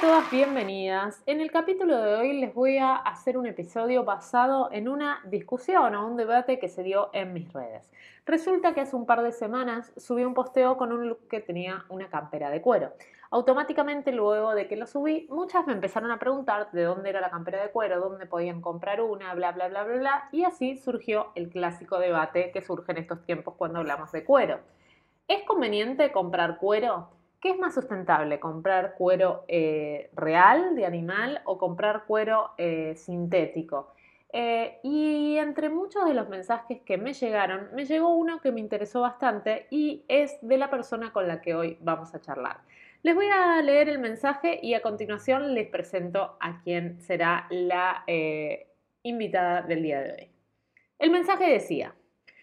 todas, bienvenidas. En el capítulo de hoy les voy a hacer un episodio basado en una discusión o un debate que se dio en mis redes. Resulta que hace un par de semanas subí un posteo con un look que tenía una campera de cuero. Automáticamente luego de que lo subí, muchas me empezaron a preguntar de dónde era la campera de cuero, dónde podían comprar una, bla, bla, bla, bla, bla, y así surgió el clásico debate que surge en estos tiempos cuando hablamos de cuero. ¿Es conveniente comprar cuero? ¿Qué es más sustentable? ¿Comprar cuero eh, real de animal o comprar cuero eh, sintético? Eh, y entre muchos de los mensajes que me llegaron, me llegó uno que me interesó bastante y es de la persona con la que hoy vamos a charlar. Les voy a leer el mensaje y a continuación les presento a quien será la invitada del día de hoy. El mensaje decía,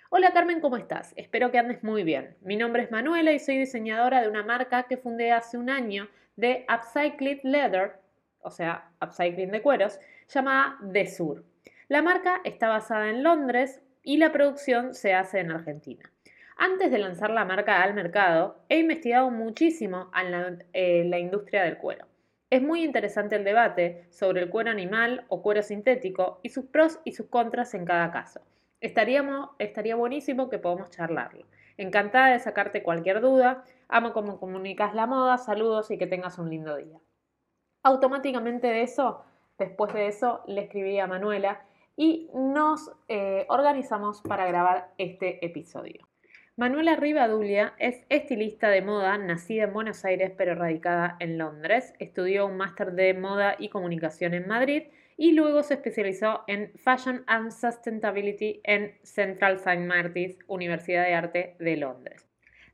Hola Carmen, ¿cómo estás? Espero que andes muy bien. Mi nombre es Manuela y soy diseñadora de una marca que fundé hace un año de Upcycled Leather, o sea, upcycling de cueros, llamada The Sur. La marca está basada en Londres y la producción se hace en Argentina. Antes de lanzar la marca al mercado, he investigado muchísimo en la, eh, la industria del cuero. Es muy interesante el debate sobre el cuero animal o cuero sintético y sus pros y sus contras en cada caso. Estaría buenísimo que podamos charlarlo. Encantada de sacarte cualquier duda. Amo cómo comunicas la moda. Saludos y que tengas un lindo día. Automáticamente de eso, después de eso, le escribí a Manuela y nos eh, organizamos para grabar este episodio. Manuela Rivadulia es estilista de moda, nacida en Buenos Aires pero radicada en Londres. Estudió un máster de moda y comunicación en Madrid y luego se especializó en Fashion and Sustainability en Central St. Martin's, Universidad de Arte de Londres.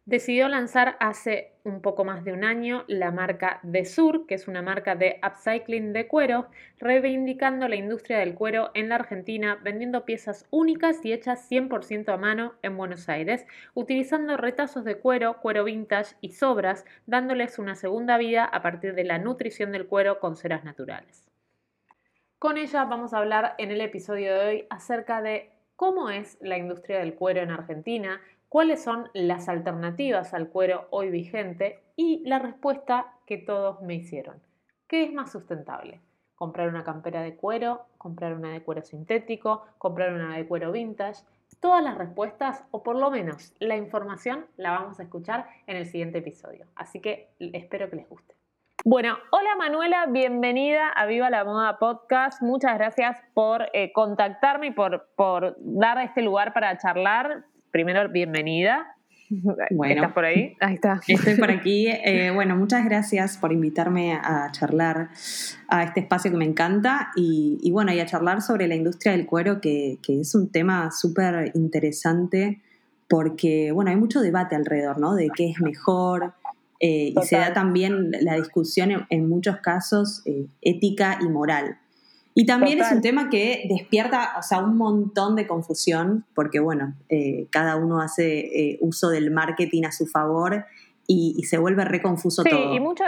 Decidió lanzar hace un poco más de un año la marca De Sur, que es una marca de upcycling de cuero, reivindicando la industria del cuero en la Argentina, vendiendo piezas únicas y hechas 100% a mano en Buenos Aires, utilizando retazos de cuero, cuero vintage y sobras, dándoles una segunda vida a partir de la nutrición del cuero con ceras naturales. Con ella vamos a hablar en el episodio de hoy acerca de cómo es la industria del cuero en Argentina, cuáles son las alternativas al cuero hoy vigente y la respuesta que todos me hicieron. ¿Qué es más sustentable? ¿Comprar una campera de cuero? ¿Comprar una de cuero sintético? ¿Comprar una de cuero vintage? Todas las respuestas, o por lo menos la información, la vamos a escuchar en el siguiente episodio. Así que espero que les guste. Bueno, hola Manuela, bienvenida a Viva la Moda Podcast. Muchas gracias por eh, contactarme y por, por dar este lugar para charlar. Primero, bienvenida. Bueno, ¿Estás por ahí? Ahí está. Estoy por aquí. Eh, bueno, muchas gracias por invitarme a charlar a este espacio que me encanta y, bueno, y a charlar sobre la industria del cuero, que, que es un tema súper interesante porque, bueno, hay mucho debate alrededor, ¿no? De qué es mejor, eh, y se da también la discusión en, muchos casos eh, ética y moral. Y también es un tema que despierta, o sea, un montón de confusión, porque bueno, eh, cada uno hace uso del marketing a su favor y, se vuelve reconfuso todo. Sí, y mucho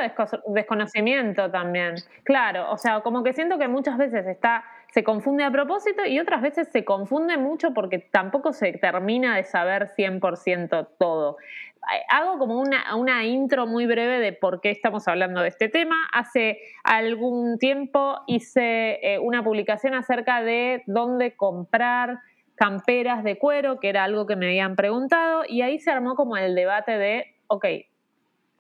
desconocimiento también. Claro, o sea, como que siento que muchas veces está, se confunde a propósito y otras veces se confunde mucho porque tampoco se termina de saber 100% todo hago como una, una, intro muy breve de por qué estamos hablando de este tema. Hace algún tiempo hice eh, una publicación acerca de dónde comprar camperas de cuero, que era algo que me habían preguntado, y ahí se armó como el debate de, ok,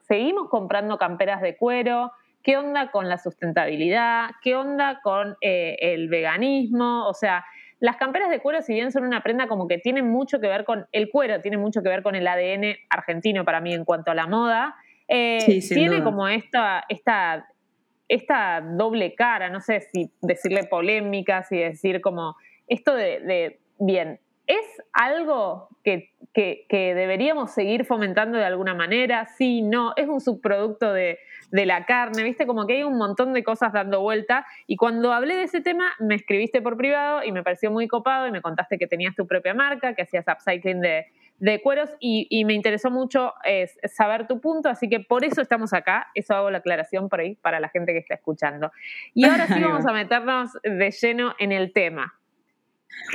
seguimos comprando camperas de cuero, ¿qué onda con la sustentabilidad? ¿Qué onda con eh, el veganismo? O sea, las camperas de cuero, si bien son una prenda como que tienen mucho que ver con el cuero, tiene mucho que ver con el ADN argentino para mí en cuanto a la moda, eh, tiene como esta, esta, esta doble cara, no sé si decirle polémica, si decir como esto de, bien, ¿es algo que, que, deberíamos seguir fomentando de alguna manera? Sí, no, es un subproducto de, de la carne, viste, como que hay un montón de cosas dando vuelta. Y cuando hablé de ese tema, me escribiste por privado y me pareció muy copado y me contaste que tenías tu propia marca, que hacías upcycling de, de cueros y, me interesó mucho saber tu punto, así que por eso estamos acá, eso hago la aclaración por ahí para la gente que está escuchando. Y ahora sí vamos a meternos de lleno en el tema.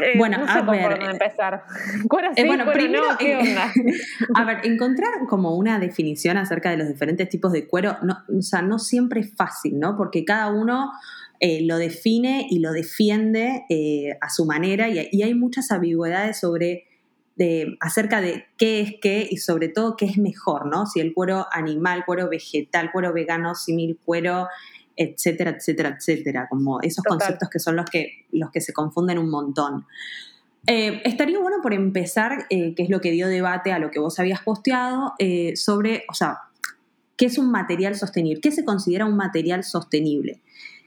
Eh, bueno, no sé a ver, por empezar. Eh, bueno, primero, ¿qué onda? a ver, encontrar como una definición acerca de los diferentes tipos de cuero, no, o sea, no siempre es fácil, ¿no? Porque cada uno eh, lo define y lo defiende a su manera y, hay muchas ambigüedades sobre de, acerca de qué es qué y sobre todo qué es mejor, ¿no? Si el cuero animal, cuero vegetal, cuero vegano, simil, cuero etcétera, etcétera, etcétera, como esos conceptos que son los que, los que se confunden un montón. Eh, estaría bueno por empezar, eh, que es lo que dio debate a lo que vos habías posteado, eh, sobre, o sea, ¿qué es un material sostenible? ¿Qué se considera un material sostenible?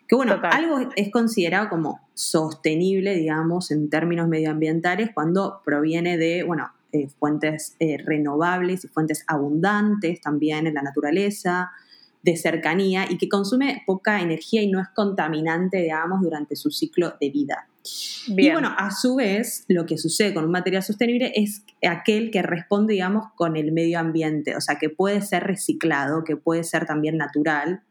Que bueno, algo es considerado como sostenible, digamos, en términos medioambientales cuando proviene de, bueno, fuentes renovables y fuentes abundantes también en la naturaleza, de cercanía y que consume poca energía y no es contaminante, digamos, durante su ciclo de vida. Y bueno, a su vez, lo que sucede con un material sostenible es aquel que responde, digamos, con el medio ambiente, o sea, que puede ser reciclado, que puede ser también natural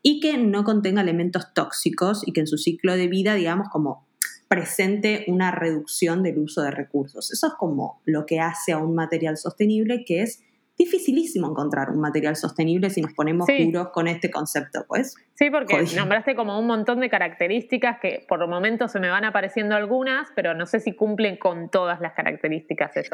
y que no contenga elementos tóxicos y que en su ciclo de vida, digamos, como presente una reducción del uso de recursos. Eso es como lo que hace a un material sostenible, que es dificilísimo encontrar un material sostenible si nos ponemos duros con este concepto, pues. Sí, porque nombraste como un montón de características que por momentos se me van apareciendo algunas, pero no sé si cumplen con todas las características eso.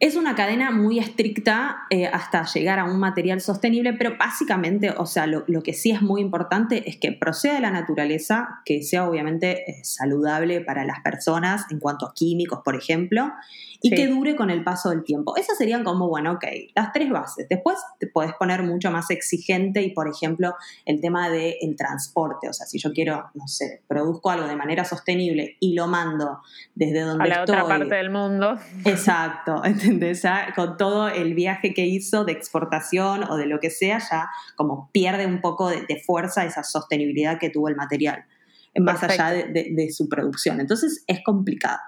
Es una cadena muy estricta eh, hasta llegar a un material sostenible, pero básicamente, o sea, lo, que sí es muy importante es que proceda de la naturaleza, que sea obviamente eh, saludable para las personas en cuanto a químicos, por ejemplo, y que dure con el paso del tiempo. Esas serían como, bueno, ok, las tres bases. Después te podés poner mucho más exigente y, por ejemplo, el tema del transporte. O sea, si yo quiero, no sé, produzco algo de manera sostenible y lo mando desde donde estoy. A la otra parte del mundo. Exacto, Con todo el viaje que hizo de exportación o de lo que sea, ya como pierde un poco de, fuerza esa sostenibilidad que tuvo el material, más allá de su producción. Entonces es complicado.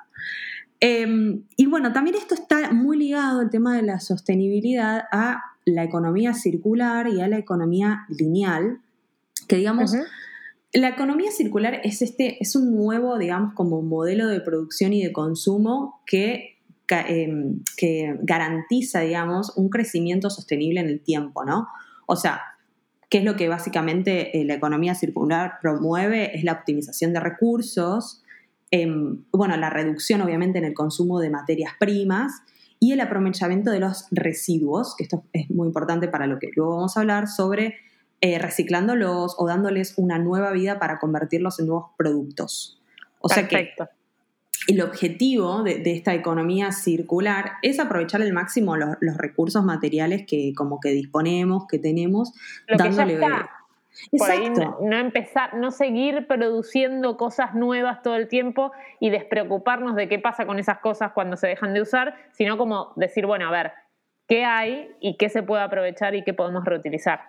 Em, y bueno, también esto está muy ligado, el tema de la sostenibilidad, a la economía circular y a la economía lineal, que digamos, la economía circular es, este, es un nuevo, digamos, como modelo de producción y de consumo que, que garantiza, digamos, un crecimiento sostenible en el tiempo, ¿no? O sea, ¿qué es lo que básicamente eh, la economía circular promueve? Es la optimización de recursos, Em, bueno, la reducción obviamente en el consumo de materias primas y el aprovechamiento de los residuos, que esto es muy importante para lo que luego vamos a hablar sobre eh, reciclándolos o dándoles una nueva vida para convertirlos en nuevos productos. O sea que el objetivo de, esta economía circular es aprovechar al máximo los, recursos materiales que como que disponemos, que tenemos, dándole por ahí no, empezar, no seguir produciendo cosas nuevas todo el tiempo y despreocuparnos de qué pasa con esas cosas cuando se dejan de usar, sino como decir, bueno, a ver, ¿qué hay y qué se puede aprovechar y qué podemos reutilizar?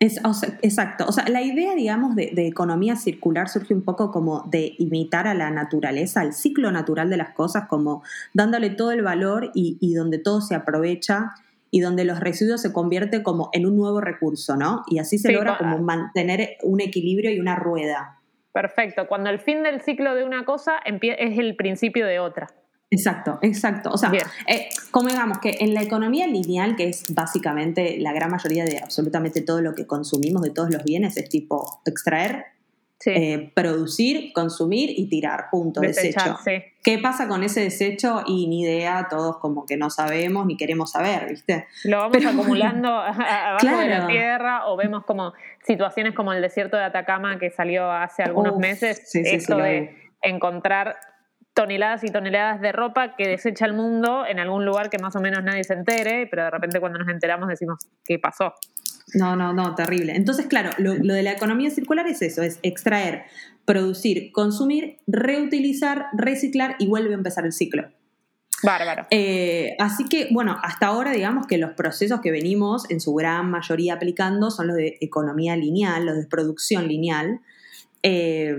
Exacto. O sea, la idea, digamos, de, economía circular surge un poco como de imitar a la naturaleza, al ciclo natural de las cosas, como dándole todo el valor y, y donde todo se aprovecha y donde los residuos se convierten como en un nuevo recurso, ¿no? Y así se logra como mantener un equilibrio y una rueda. Perfecto. Cuando el fin del ciclo de una cosa es el principio de otra. Exacto, exacto. O sea, eh, como digamos que en la economía lineal, que es básicamente la gran mayoría de absolutamente todo lo que consumimos, de todos los bienes, es tipo extraer, eh, producir, consumir y tirar, punto, desecho. ¿Qué pasa con ese desecho? Y ni idea, todos como que no sabemos ni queremos saber, ¿viste? Lo vamos acumulando abajo de la tierra o vemos como situaciones como el desierto de Atacama que salió hace algunos meses, esto de encontrar toneladas y toneladas de ropa que desecha el mundo en algún lugar que más o menos nadie se entere, pero de repente cuando nos enteramos decimos, ¿qué pasó? No, no, no, terrible. Entonces, claro, lo, de la economía circular es eso, es extraer, producir, consumir, reutilizar, reciclar y vuelve a empezar el ciclo. Bárbaro. Eh, así que, bueno, hasta ahora digamos que los procesos que venimos en su gran mayoría aplicando son los de economía lineal, los de producción lineal. Eh,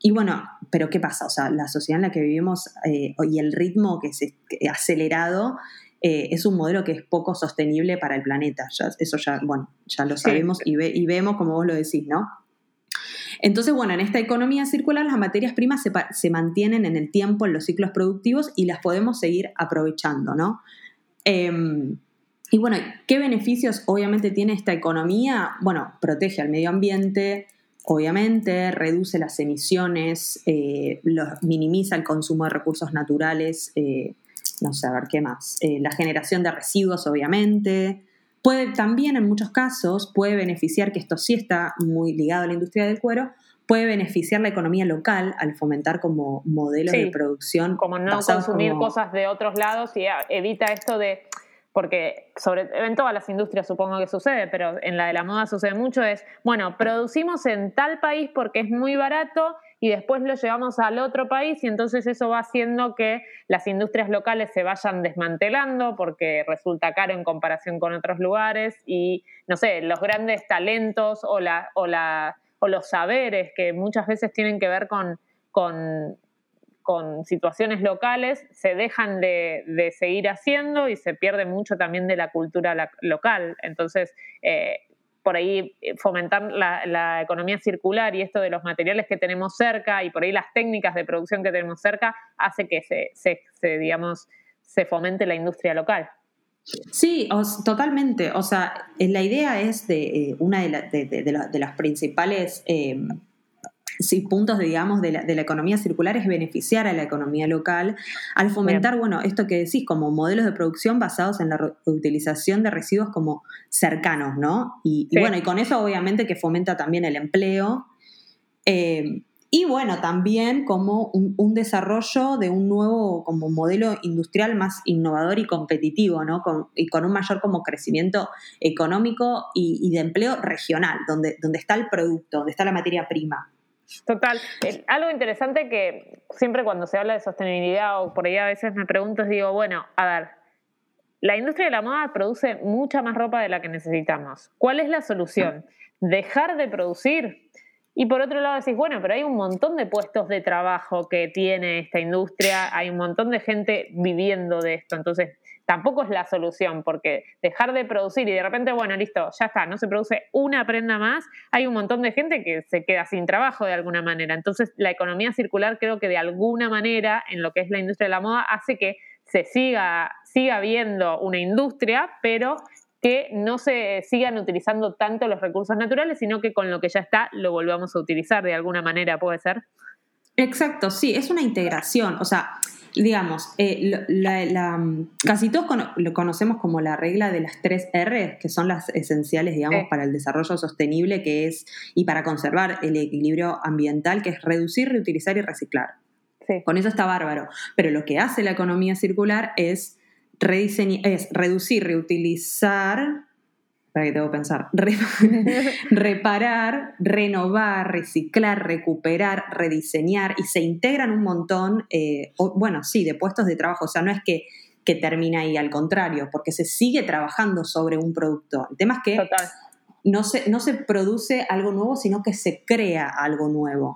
y bueno, pero ¿qué pasa? O sea, la sociedad en la que vivimos eh, y el ritmo que es acelerado eh, es un modelo que es poco sostenible para el planeta. eso ya, bueno, ya lo sabemos y, y vemos como vos lo decís, ¿no? Entonces, bueno, en esta economía circular las materias primas se, mantienen en el tiempo, en los ciclos productivos y las podemos seguir aprovechando, ¿no? Em, y bueno, ¿qué beneficios obviamente tiene esta economía? Bueno, protege al medio ambiente, obviamente, reduce las emisiones, eh, minimiza el consumo de recursos naturales, eh, no sé, a ver qué más, eh, la generación de residuos, obviamente, Puede también, en muchos casos, puede beneficiar, que esto sí está muy ligado a la industria del cuero, puede beneficiar la economía local al fomentar como modelos de producción. Como no consumir cosas de otros lados y evita esto de porque en todas las industrias supongo que sucede, pero en la de la moda sucede mucho, es, bueno, producimos en tal país porque es muy barato y después lo llevamos al otro país y entonces eso va haciendo que las industrias locales se vayan desmantelando porque resulta caro en comparación con otros lugares y, no sé, los grandes talentos o, la, o, los saberes que muchas veces tienen que ver con, con situaciones locales se dejan de, de, seguir haciendo y se pierde mucho también de la cultura local. Entonces, eh, por ahí eh, fomentar la, economía circular y esto de los materiales que tenemos cerca y por ahí las técnicas de producción que tenemos cerca hace que se, digamos, se fomente la industria local. Sí, totalmente. O sea, eh, la idea es de una de, las principales sí, puntos, digamos, de la, de la, economía circular es beneficiar a la economía local al fomentar, bueno, esto que decís, como modelos de producción basados en la reutilización de residuos como cercanos, ¿no? Y, bueno, y con eso obviamente que fomenta también el empleo. Eh, y bueno, también como un, desarrollo de un nuevo como modelo industrial más innovador y competitivo, ¿no? y con un mayor como crecimiento económico y, y, de empleo regional, donde, donde está el producto, donde está la materia prima. Total. Eh, algo interesante que siempre cuando se habla de sostenibilidad o por ahí a veces me pregunto digo, bueno, a ver, la industria de la moda produce mucha más ropa de la que necesitamos. ¿Cuál es la solución? Dejar de producir. Y por otro lado decís, bueno, pero hay un montón de puestos de trabajo que tiene esta industria, hay un montón de gente viviendo de esto. Entonces, tampoco es la solución, porque dejar de producir y de repente, bueno, listo, ya está, no se produce una prenda más, hay un montón de gente que se queda sin trabajo de alguna manera. Entonces, la economía circular creo que de alguna manera, en lo que es la industria de la moda, hace que se siga, siga viendo una industria, pero que no se sigan utilizando tanto los recursos naturales, sino que con lo que ya está lo volvamos a utilizar de alguna manera, ¿puede ser? Exacto, sí, es una integración. O sea, digamos, eh, casi todos lo conocemos como la regla de las tres R, que son las esenciales, digamos, para el desarrollo sostenible, que es, y para conservar el equilibrio ambiental, que es reducir, reutilizar y reciclar. Con eso está bárbaro. Pero lo que hace la economía circular es, es reducir, reutilizar, que tengo que pensar, reparar, renovar, reciclar, recuperar, rediseñar y se integran un montón, eh, bueno, sí, de puestos de trabajo, o sea, no es que, que termina ahí, al contrario, porque se sigue trabajando sobre un producto. El tema es que no se, no se produce algo nuevo, sino que se crea algo nuevo.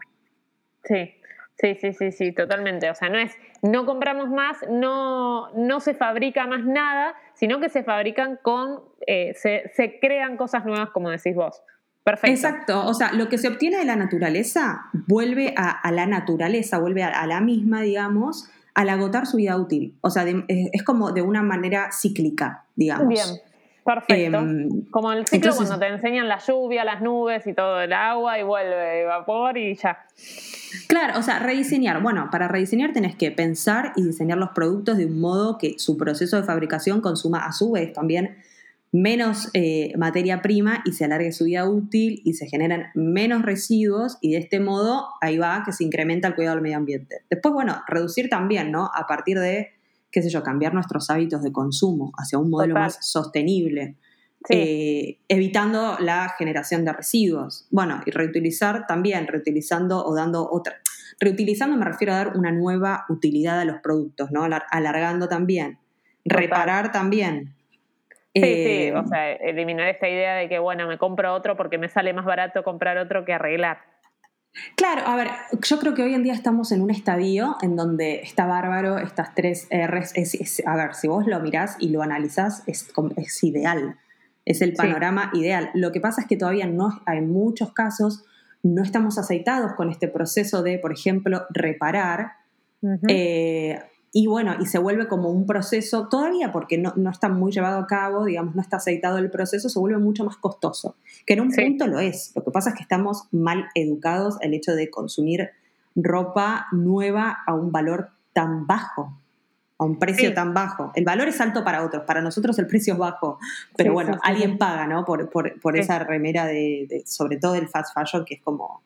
Sí. Sí, sí, sí, sí, totalmente. O sea, no es, no compramos más, no, no se fabrica más nada, sino que se fabrican con, eh, se, se, crean cosas nuevas, como decís vos. Perfecto. Exacto. O sea, lo que se obtiene de la naturaleza vuelve a, la naturaleza, vuelve a, la misma, digamos, al agotar su vida útil. O sea, es como de una manera cíclica, digamos. Bien. Perfecto. Em, como el ciclo cuando te enseñan la lluvia, las nubes y todo el agua y vuelve vapor y ya. Claro, o sea, rediseñar. Bueno, para rediseñar tenés que pensar y diseñar los productos de un modo que su proceso de fabricación consuma a su vez también menos eh, materia prima y se alargue su vida útil y se generan menos residuos y de este modo ahí va que se incrementa el cuidado del medio ambiente. Después, bueno, reducir también, ¿no? A partir de qué sé yo, cambiar nuestros hábitos de consumo hacia un modelo más sostenible, eh, evitando la generación de residuos. Bueno, y reutilizar también, reutilizando o dando otra. Reutilizando me refiero a dar una nueva utilidad a los productos, ¿no? Alargando también. Reparar también. Sí, sí, eh, o sea, eliminar esta idea de que, bueno, me compro otro porque me sale más barato comprar otro que arreglar. Claro, a ver, yo creo que hoy en día estamos en un estadio en donde está bárbaro, estas tres R's, a ver, si vos lo mirás y lo analizás, es, es ideal, es el panorama ideal. Lo que pasa es que todavía no, hay muchos casos, no estamos aceitados con este proceso de, por ejemplo, reparar. Y bueno, y se vuelve como un proceso, todavía porque no, no, está muy llevado a cabo, digamos, no está aceitado el proceso, se vuelve mucho más costoso, que en un punto lo es. Lo que pasa es que estamos mal educados el hecho de consumir ropa nueva a un valor tan bajo, a un precio tan bajo. El valor es alto para otros, para nosotros el precio es bajo, pero bueno, alguien paga, ¿no? Por, por, por esa remera de, sobre todo el fast fashion, que es como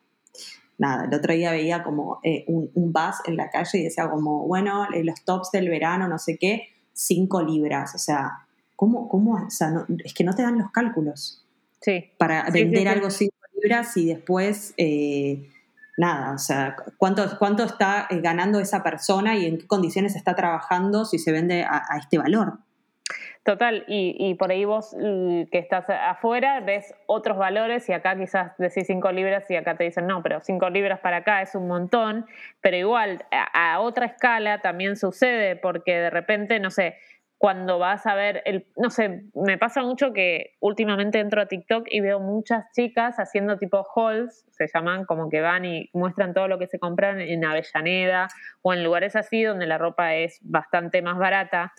nada, el otro día veía como eh, un, un, bus en la calle y decía como, bueno, eh, los tops del verano, no sé qué, 5 libras. O sea, ¿cómo, cómo? O sea, es que no te dan los cálculos. Sí. Para vender algo 5 libras y después, eh, nada, o sea, ¿cuánto, ¿cuánto está ganando esa persona y en qué condiciones está trabajando si se vende a este valor? Total, y, por ahí vos que estás afuera ves otros valores y acá quizás decís cinco libras y acá te dicen no, pero cinco libras para acá es un montón, pero igual a, otra escala también sucede porque de repente, no sé, cuando vas a ver, el, no sé, me pasa mucho que últimamente entro a TikTok y veo muchas chicas haciendo tipo hauls, se llaman como que van y muestran todo lo que se compran en Avellaneda o en lugares así donde la ropa es bastante más barata.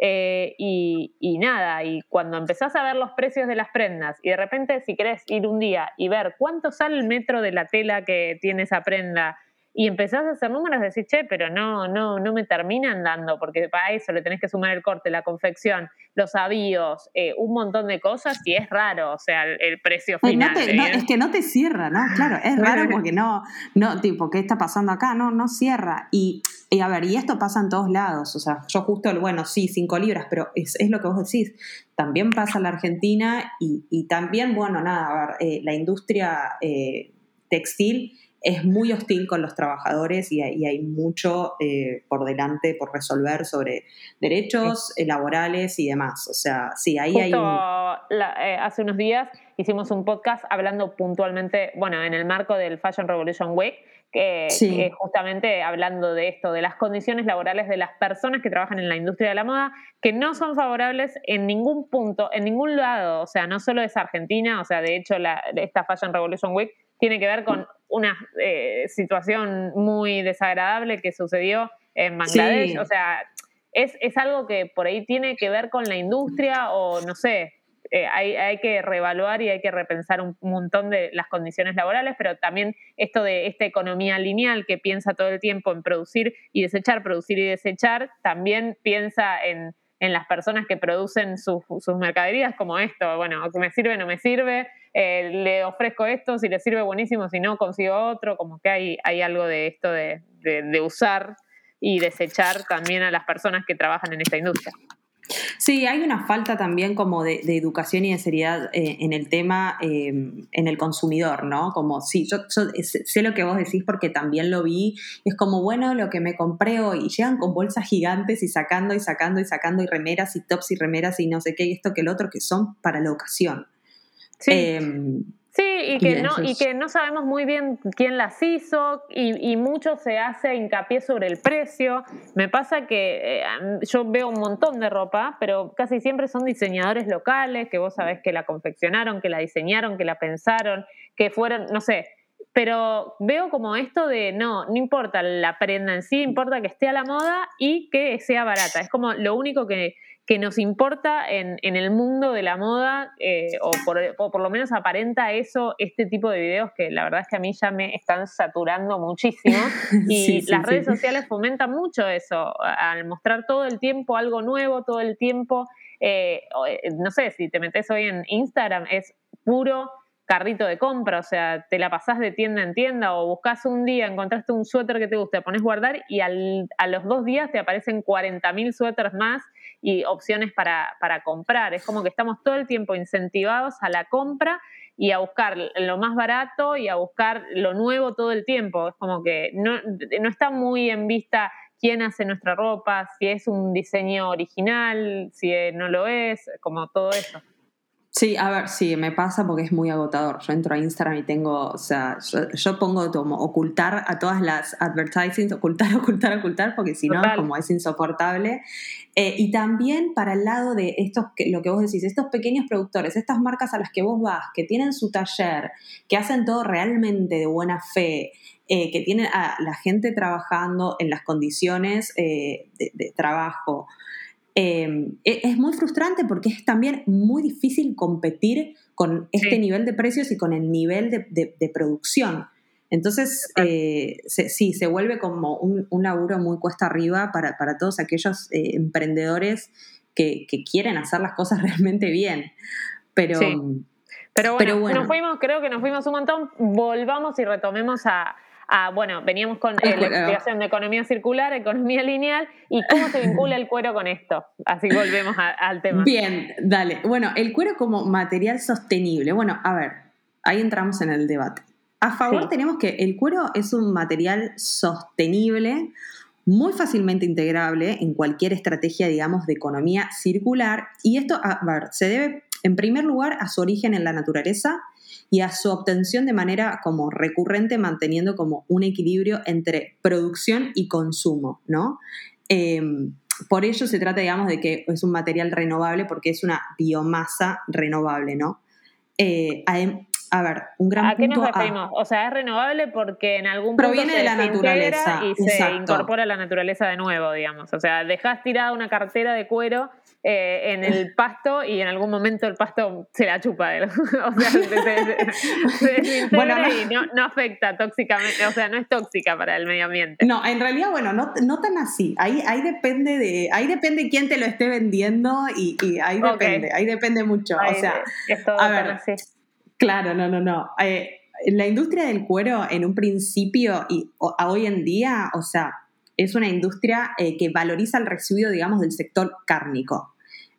Eh, y, nada, y cuando empezás a ver los precios de las prendas y de repente si querés ir un día y ver cuánto sale el metro de la tela que tiene esa prenda y empezás a hacer números, decís, che, pero no, no, no me terminan dando, porque para eso le tenés que sumar el corte, la confección, los avíos, eh, un montón de cosas y es raro, o sea, el, precio final. es que no te cierra, ¿no? Claro, es raro porque no, no, tipo, ¿qué está pasando acá? No, no cierra. Y, a ver, y esto pasa en todos lados, o sea, yo justo, bueno, sí, cinco libras, pero es, lo que vos decís, también pasa en la Argentina y, también, bueno, nada, a ver, eh, la industria eh, textil es muy hostil con los trabajadores y hay, mucho eh, por delante por resolver sobre derechos laborales y demás. O sea, sí, ahí hay... Eh, hace unos días hicimos un podcast hablando puntualmente, bueno, en el marco del Fashion Revolution Week, que, justamente hablando de esto, de las condiciones laborales de las personas que trabajan en la industria de la moda, que no son favorables en ningún punto, en ningún lado, o sea, no solo es Argentina, o sea, de hecho la, esta Fashion Revolution Week tiene que ver con una eh, situación muy desagradable que sucedió en Bangladesh. O sea, es, es, algo que por ahí tiene que ver con la industria o no sé. Eh, hay, hay, que reevaluar y hay que repensar un montón de las condiciones laborales, pero también esto de esta economía lineal que piensa todo el tiempo en producir y desechar, producir y desechar, también piensa en, en las personas que producen sus mercaderías como esto, bueno, me sirve, no me sirve, eh, le ofrezco esto, si le sirve buenísimo, si no consigo otro, como que hay, hay algo de esto de, usar y desechar también a las personas que trabajan en esta industria. Sí, hay una falta también como de, educación y de seriedad eh, en el tema, em, en el consumidor, ¿no? Como, sí, yo, sé lo que vos decís porque también lo vi, es como, bueno, lo que me compré hoy, y llegan con bolsas gigantes y sacando y sacando y sacando y remeras y tops y remeras y no sé qué, y esto que el otro, que son para la ocasión. Sí. Em, sí, y que, no, y que no sabemos muy bien quién las hizo y, mucho se hace hincapié sobre el precio. Me pasa que eh, yo veo un montón de ropa, pero casi siempre son diseñadores locales que vos sabés que la confeccionaron, que la diseñaron, que la pensaron, que fueron, no sé, pero veo como esto de no, no importa la prenda en sí, importa que esté a la moda y que sea barata. Es como lo único que, que nos importa en, en, el mundo de la moda, eh, o, por, por, lo menos aparenta eso este tipo de videos que la verdad es que a mí ya me están saturando muchísimo. Y las redes sociales fomentan mucho eso, al mostrar todo el tiempo algo nuevo, todo el tiempo. Eh, eh, no sé, si te metes hoy en Instagram, es puro carrito de compra, o sea, te la pasás de tienda en tienda o buscas un día, encontraste un suéter que te gusta, pones guardar y al, a los dos días te aparecen 40.000 suéteres más y opciones para, para comprar. Es como que estamos todo el tiempo incentivados a la compra y a buscar lo más barato y a buscar lo nuevo todo el tiempo. Es como que no, no está muy en vista quién hace nuestra ropa, si es un diseño original, si no lo es, como todo eso. Sí, a ver, sí, me pasa porque es muy agotador. Yo entro a Instagram y tengo, o sea, yo, pongo como ocultar a todas las advertisings, ocultar, ocultar, ocultar, porque si no, como es insoportable. Eh, y también para el lado de estos, lo que vos decís, estos pequeños productores, estas marcas a las que vos vas, que tienen su taller, que hacen todo realmente de buena fe, eh, que tienen a la gente trabajando en las condiciones eh, de trabajo Em, e, es muy frustrante porque es también muy difícil competir con este nivel de precios y con el nivel de, producción. Entonces, eh, sí, se vuelve como un, laburo muy cuesta arriba para, todos aquellos eh, emprendedores que, quieren hacer las cosas realmente bien. Pero, pero, pero bueno, Nos fuimos, creo que nos fuimos un montón. Volvamos y retomemos a, bueno, veníamos con la explicación de economía circular, economía lineal y cómo se vincula el cuero con esto. Así volvemos al tema. Bien, dale. Bueno, el cuero como material sostenible. Bueno, a ver, ahí entramos en el debate. A favor tenemos que el cuero es un material sostenible, muy fácilmente integrable en cualquier estrategia, digamos, de economía circular. Y esto, a ver, se debe, en primer lugar, a su origen en la naturaleza y a su obtención de manera como recurrente, manteniendo como un equilibrio entre producción y consumo, ¿no? Em, por ello se trata, digamos, de que es un material renovable porque es una biomasa renovable, ¿no? Eh, a ver, un gran ¿A qué nos referimos? o sea, es renovable porque en algún punto proviene de la naturaleza y se incorpora a la naturaleza de nuevo, digamos. O sea, dejas tirada una cartera de cuero eh, en el pasto y en algún momento el pasto se la chupa. o sea, se, bueno, no, y no, afecta tóxicamente, o sea, no es tóxica para el medio ambiente. No, en realidad, bueno, no, no tan así. Ahí, ahí depende de, ahí depende quién te lo esté vendiendo y, ahí depende, ahí depende mucho. o sea, es todo a ver, claro, no, no, no. Eh, la industria del cuero en un principio y hoy en día, o sea, es una industria eh, que valoriza el residuo, digamos, del sector cárnico.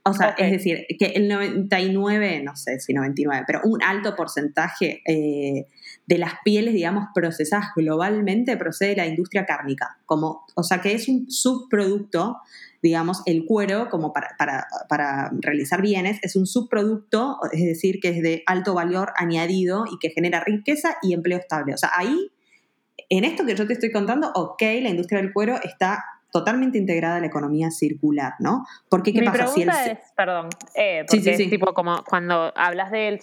O sea, es decir, que el 99, no sé si 99, pero un alto porcentaje eh, de las pieles, digamos, procesadas globalmente procede de la industria cárnica. Como, o sea, que es un subproducto, digamos, el cuero, como para, para, para realizar bienes, es un subproducto, es decir, que es de alto valor añadido y que genera riqueza y empleo estable. O sea, ahí, en esto que yo te estoy contando, ok, la industria del cuero está totalmente integrada a la economía circular, ¿no? Porque, ¿qué Mi pasa? Pregunta es, perdón, eh, porque sí, sí, tipo como cuando hablas del,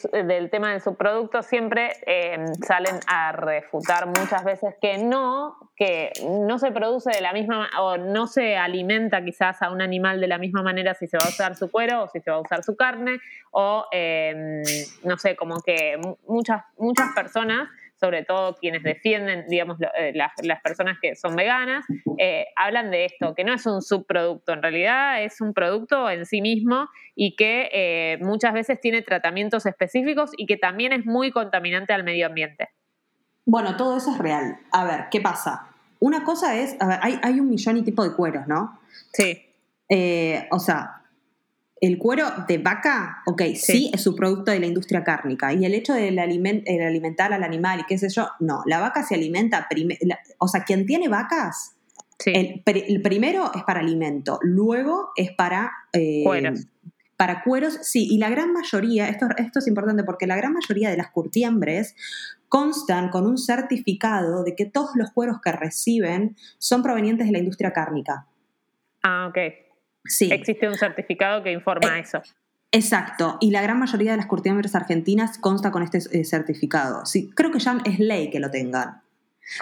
tema del subproducto, siempre em, salen a refutar muchas veces que no, que no se produce de la misma, o no se alimenta quizás a un animal de la misma manera si se va a usar su cuero o si se va a usar su carne, o em, no sé, como que muchas, muchas personas sobre todo quienes defienden, digamos, eh, las, personas que son veganas, eh, hablan de esto, que no es un subproducto, en realidad es un producto en sí mismo y que eh, muchas veces tiene tratamientos específicos y que también es muy contaminante al medio ambiente. Bueno, todo eso es real. A ver, ¿qué pasa? Una cosa es, a ver, hay, hay un millón y tipo de cueros, ¿no? Sí. o sea, el cuero de vaca, ok, sí. es su producto de la industria cárnica. Y el hecho de alimentar al animal y qué sé yo, no. La vaca se alimenta, o sea, quien tiene vacas, el, primero es para alimento, luego es para... Eh, cueros. Para cueros, sí, y la gran mayoría, esto, esto es importante porque la gran mayoría de las curtiembres constan con un certificado de que todos los cueros que reciben son provenientes de la industria cárnica. Ah, ok. Existe un certificado que informa eh, eso. Exacto, y la gran mayoría de las curtiembres argentinas consta con este eh, certificado. Sí, creo que ya es ley que lo tengan.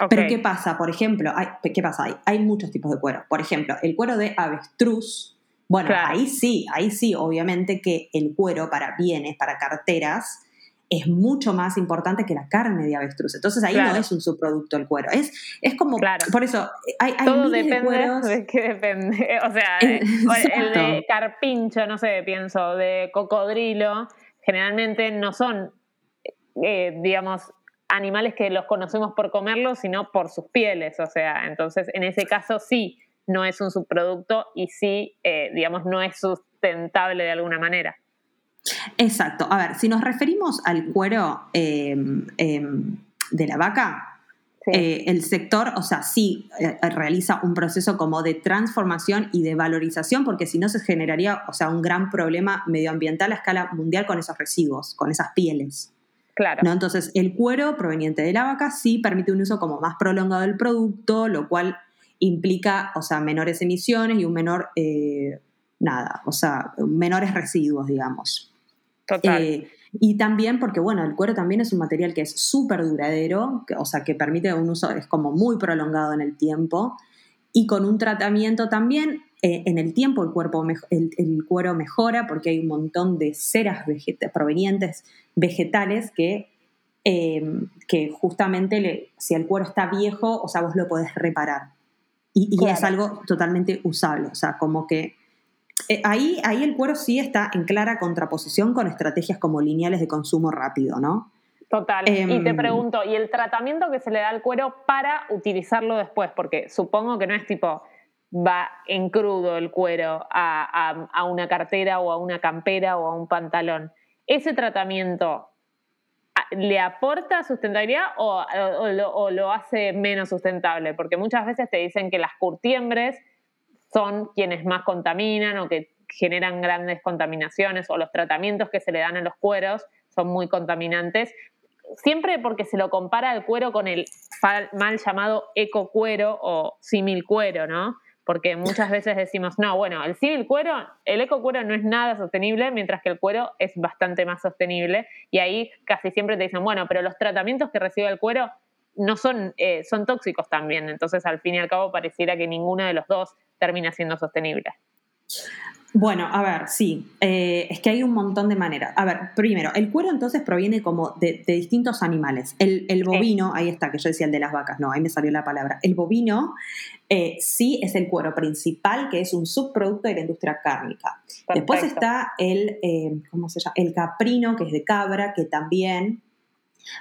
Pero ¿qué pasa? Por ejemplo, hay, ¿qué pasa? Hay, hay muchos tipos de cuero. Por ejemplo, el cuero de avestruz. Bueno, ahí sí, ahí sí, obviamente que el cuero para bienes, para carteras, es mucho más importante que la carne de avestruz. Entonces ahí no es un subproducto el cuero. Es, es como, por eso, hay, hay Todo depende de, qué depende. O sea, el de carpincho, no sé, pienso, de cocodrilo, generalmente no son, eh, digamos, animales que los conocemos por comerlos, sino por sus pieles. O sea, entonces en ese caso sí no es un subproducto y sí, eh, digamos, no es sustentable de alguna manera. Exacto. A ver, si nos referimos al cuero em, em, de la vaca, eh, el sector, o sea, sí eh, realiza un proceso como de transformación y de valorización, porque si no se generaría, o sea, un gran problema medioambiental a escala mundial con esos residuos, con esas pieles. Claro. ¿no? Entonces, el cuero proveniente de la vaca sí permite un uso como más prolongado del producto, lo cual implica, o sea, menores emisiones y un menor, eh, nada, o sea, menores residuos, digamos. Total. Y también porque, bueno, el cuero también es un material que es súper duradero, o sea, que permite un uso, es como muy prolongado en el tiempo, y con un tratamiento también, eh, en el tiempo el, cuerpo, el, cuero mejora porque hay un montón de ceras provenientes vegetales que, em, que justamente le, si el cuero está viejo, o sea, vos lo podés reparar. Y, y es algo totalmente usable, o sea, como que eh, ahí, ahí el cuero sí está en clara contraposición con estrategias como lineales de consumo rápido, ¿no? Total. y te em, pregunto, ¿y el tratamiento que se le da al cuero para utilizarlo después? Porque supongo que no es tipo, va en crudo el cuero a, una cartera o a una campera o a un pantalón. ¿Ese tratamiento le aporta sustentabilidad o, o, lo, hace menos sustentable? Porque muchas veces te dicen que las curtiembres son quienes más contaminan o que generan grandes contaminaciones o los tratamientos que se le dan a los cueros son muy contaminantes. Siempre porque se lo compara el cuero con el mal llamado ecocuero o simil cuero, ¿no? Porque muchas veces decimos, no, bueno, el civil cuero, el ecocuero no es nada sostenible, mientras que el cuero es bastante más sostenible. Y ahí casi siempre te dicen, bueno, pero los tratamientos que recibe el cuero no son, eh, son tóxicos también. Entonces, al fin y al cabo, pareciera que ninguno de los dos termina siendo sostenible. Bueno, a ver, sí, eh, es que hay un montón de maneras. A ver, primero, el cuero entonces proviene como de, distintos animales. El, bovino, ahí está, que yo decía el de las vacas, no, ahí me salió la palabra. El bovino eh, sí es el cuero principal, que es un subproducto de la industria cárnica. Después está el, ¿cómo se llama? El caprino, que es de cabra, que también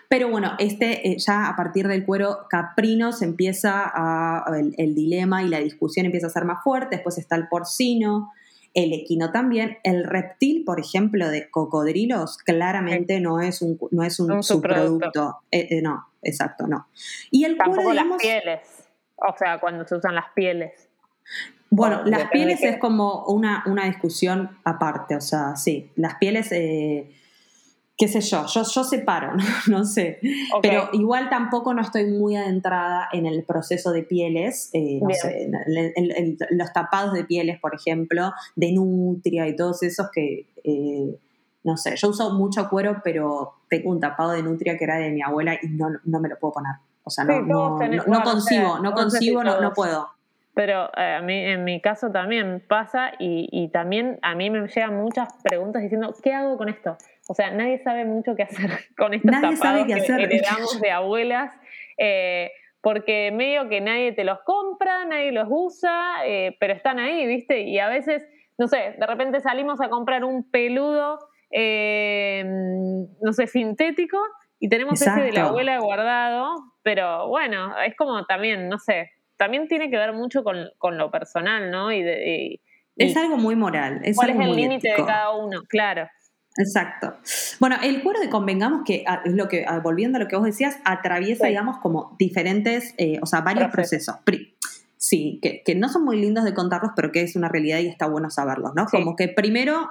pero bueno, este eh, ya a partir del cuero caprino se empieza a, el, dilema y la discusión empieza a ser más fuerte, después está el porcino, el equino también, el reptil, por ejemplo, de cocodrilos, claramente no es un, no es un, subproducto, eh, eh, no, exacto, no. Y el Tampoco las pieles, o sea, cuando se usan las pieles. Bueno, las pieles es como una, una discusión aparte, o sea, sí, las pieles qué sé yo, yo, yo separo, no, sé. Pero igual tampoco no estoy muy adentrada en el proceso de pieles, eh, no sé, los tapados de pieles, por ejemplo, de nutria y todos esos que, eh, no sé, yo uso mucho cuero, pero tengo un tapado de nutria que era de mi abuela y no, me lo puedo poner. O sea, no, no, no, concibo, no concibo, no, puedo. Pero eh, a mí, en mi caso también pasa y, y, también a mí me llegan muchas preguntas diciendo, ¿qué hago con esto? O sea, nadie sabe mucho qué hacer con estos nadie tapados que heredamos de abuelas. Eh, porque medio que nadie te los compra, nadie los usa, eh, pero están ahí, ¿viste? Y a veces, no sé, de repente salimos a comprar un peludo, eh, no sé, sintético, y tenemos ese de la abuela guardado, pero bueno, es como también, no sé, también tiene que ver mucho con, lo personal, ¿no? Y, es algo muy moral. Es ¿Cuál es el límite de cada uno? Claro. Exacto. Bueno, el cuero de convengamos que, ah, es lo que, ah, volviendo a lo que vos decías, atraviesa, digamos, como diferentes, eh, o sea, varios procesos. Sí, que, no son muy lindos de contarlos, pero que es una realidad y está bueno saberlos, ¿no? Como que primero,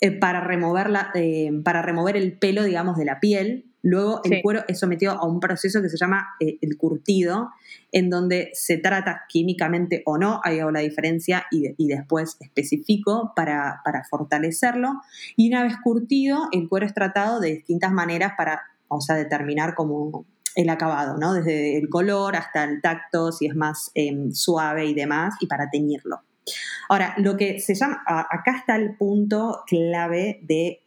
eh, para, remover la, eh, para remover el pelo, digamos, de la piel, Luego el cuero es sometido a un proceso que se llama eh, el curtido, en donde se trata químicamente o no, ahí hago la diferencia y, después especifico para, fortalecerlo. Y una vez curtido, el cuero es tratado de distintas maneras para, o sea, determinar como el acabado, ¿no? Desde el color hasta el tacto, si es más em, suave y demás, y para teñirlo. Ahora, lo que se llama, acá está el punto clave de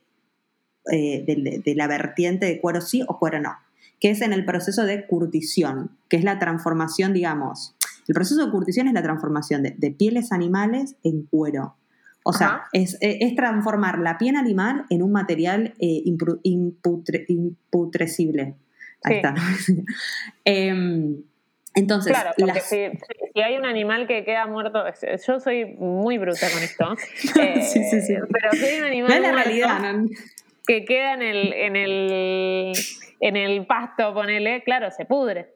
eh, de, la vertiente de cuero sí o cuero no, que es en el proceso de curtición, que es la transformación, digamos, el proceso de curtición es la transformación de, pieles animales en cuero. O sea, es, transformar la piel animal en un material eh, imputrecible. Ahí está. Em, entonces, claro, porque si, hay un animal que queda muerto, yo soy muy bruta con esto. sí, sí, sí. Pero si hay un animal. No es la realidad, ¿no? Que queda en el, en el, en el pasto, ponele, claro, se pudre.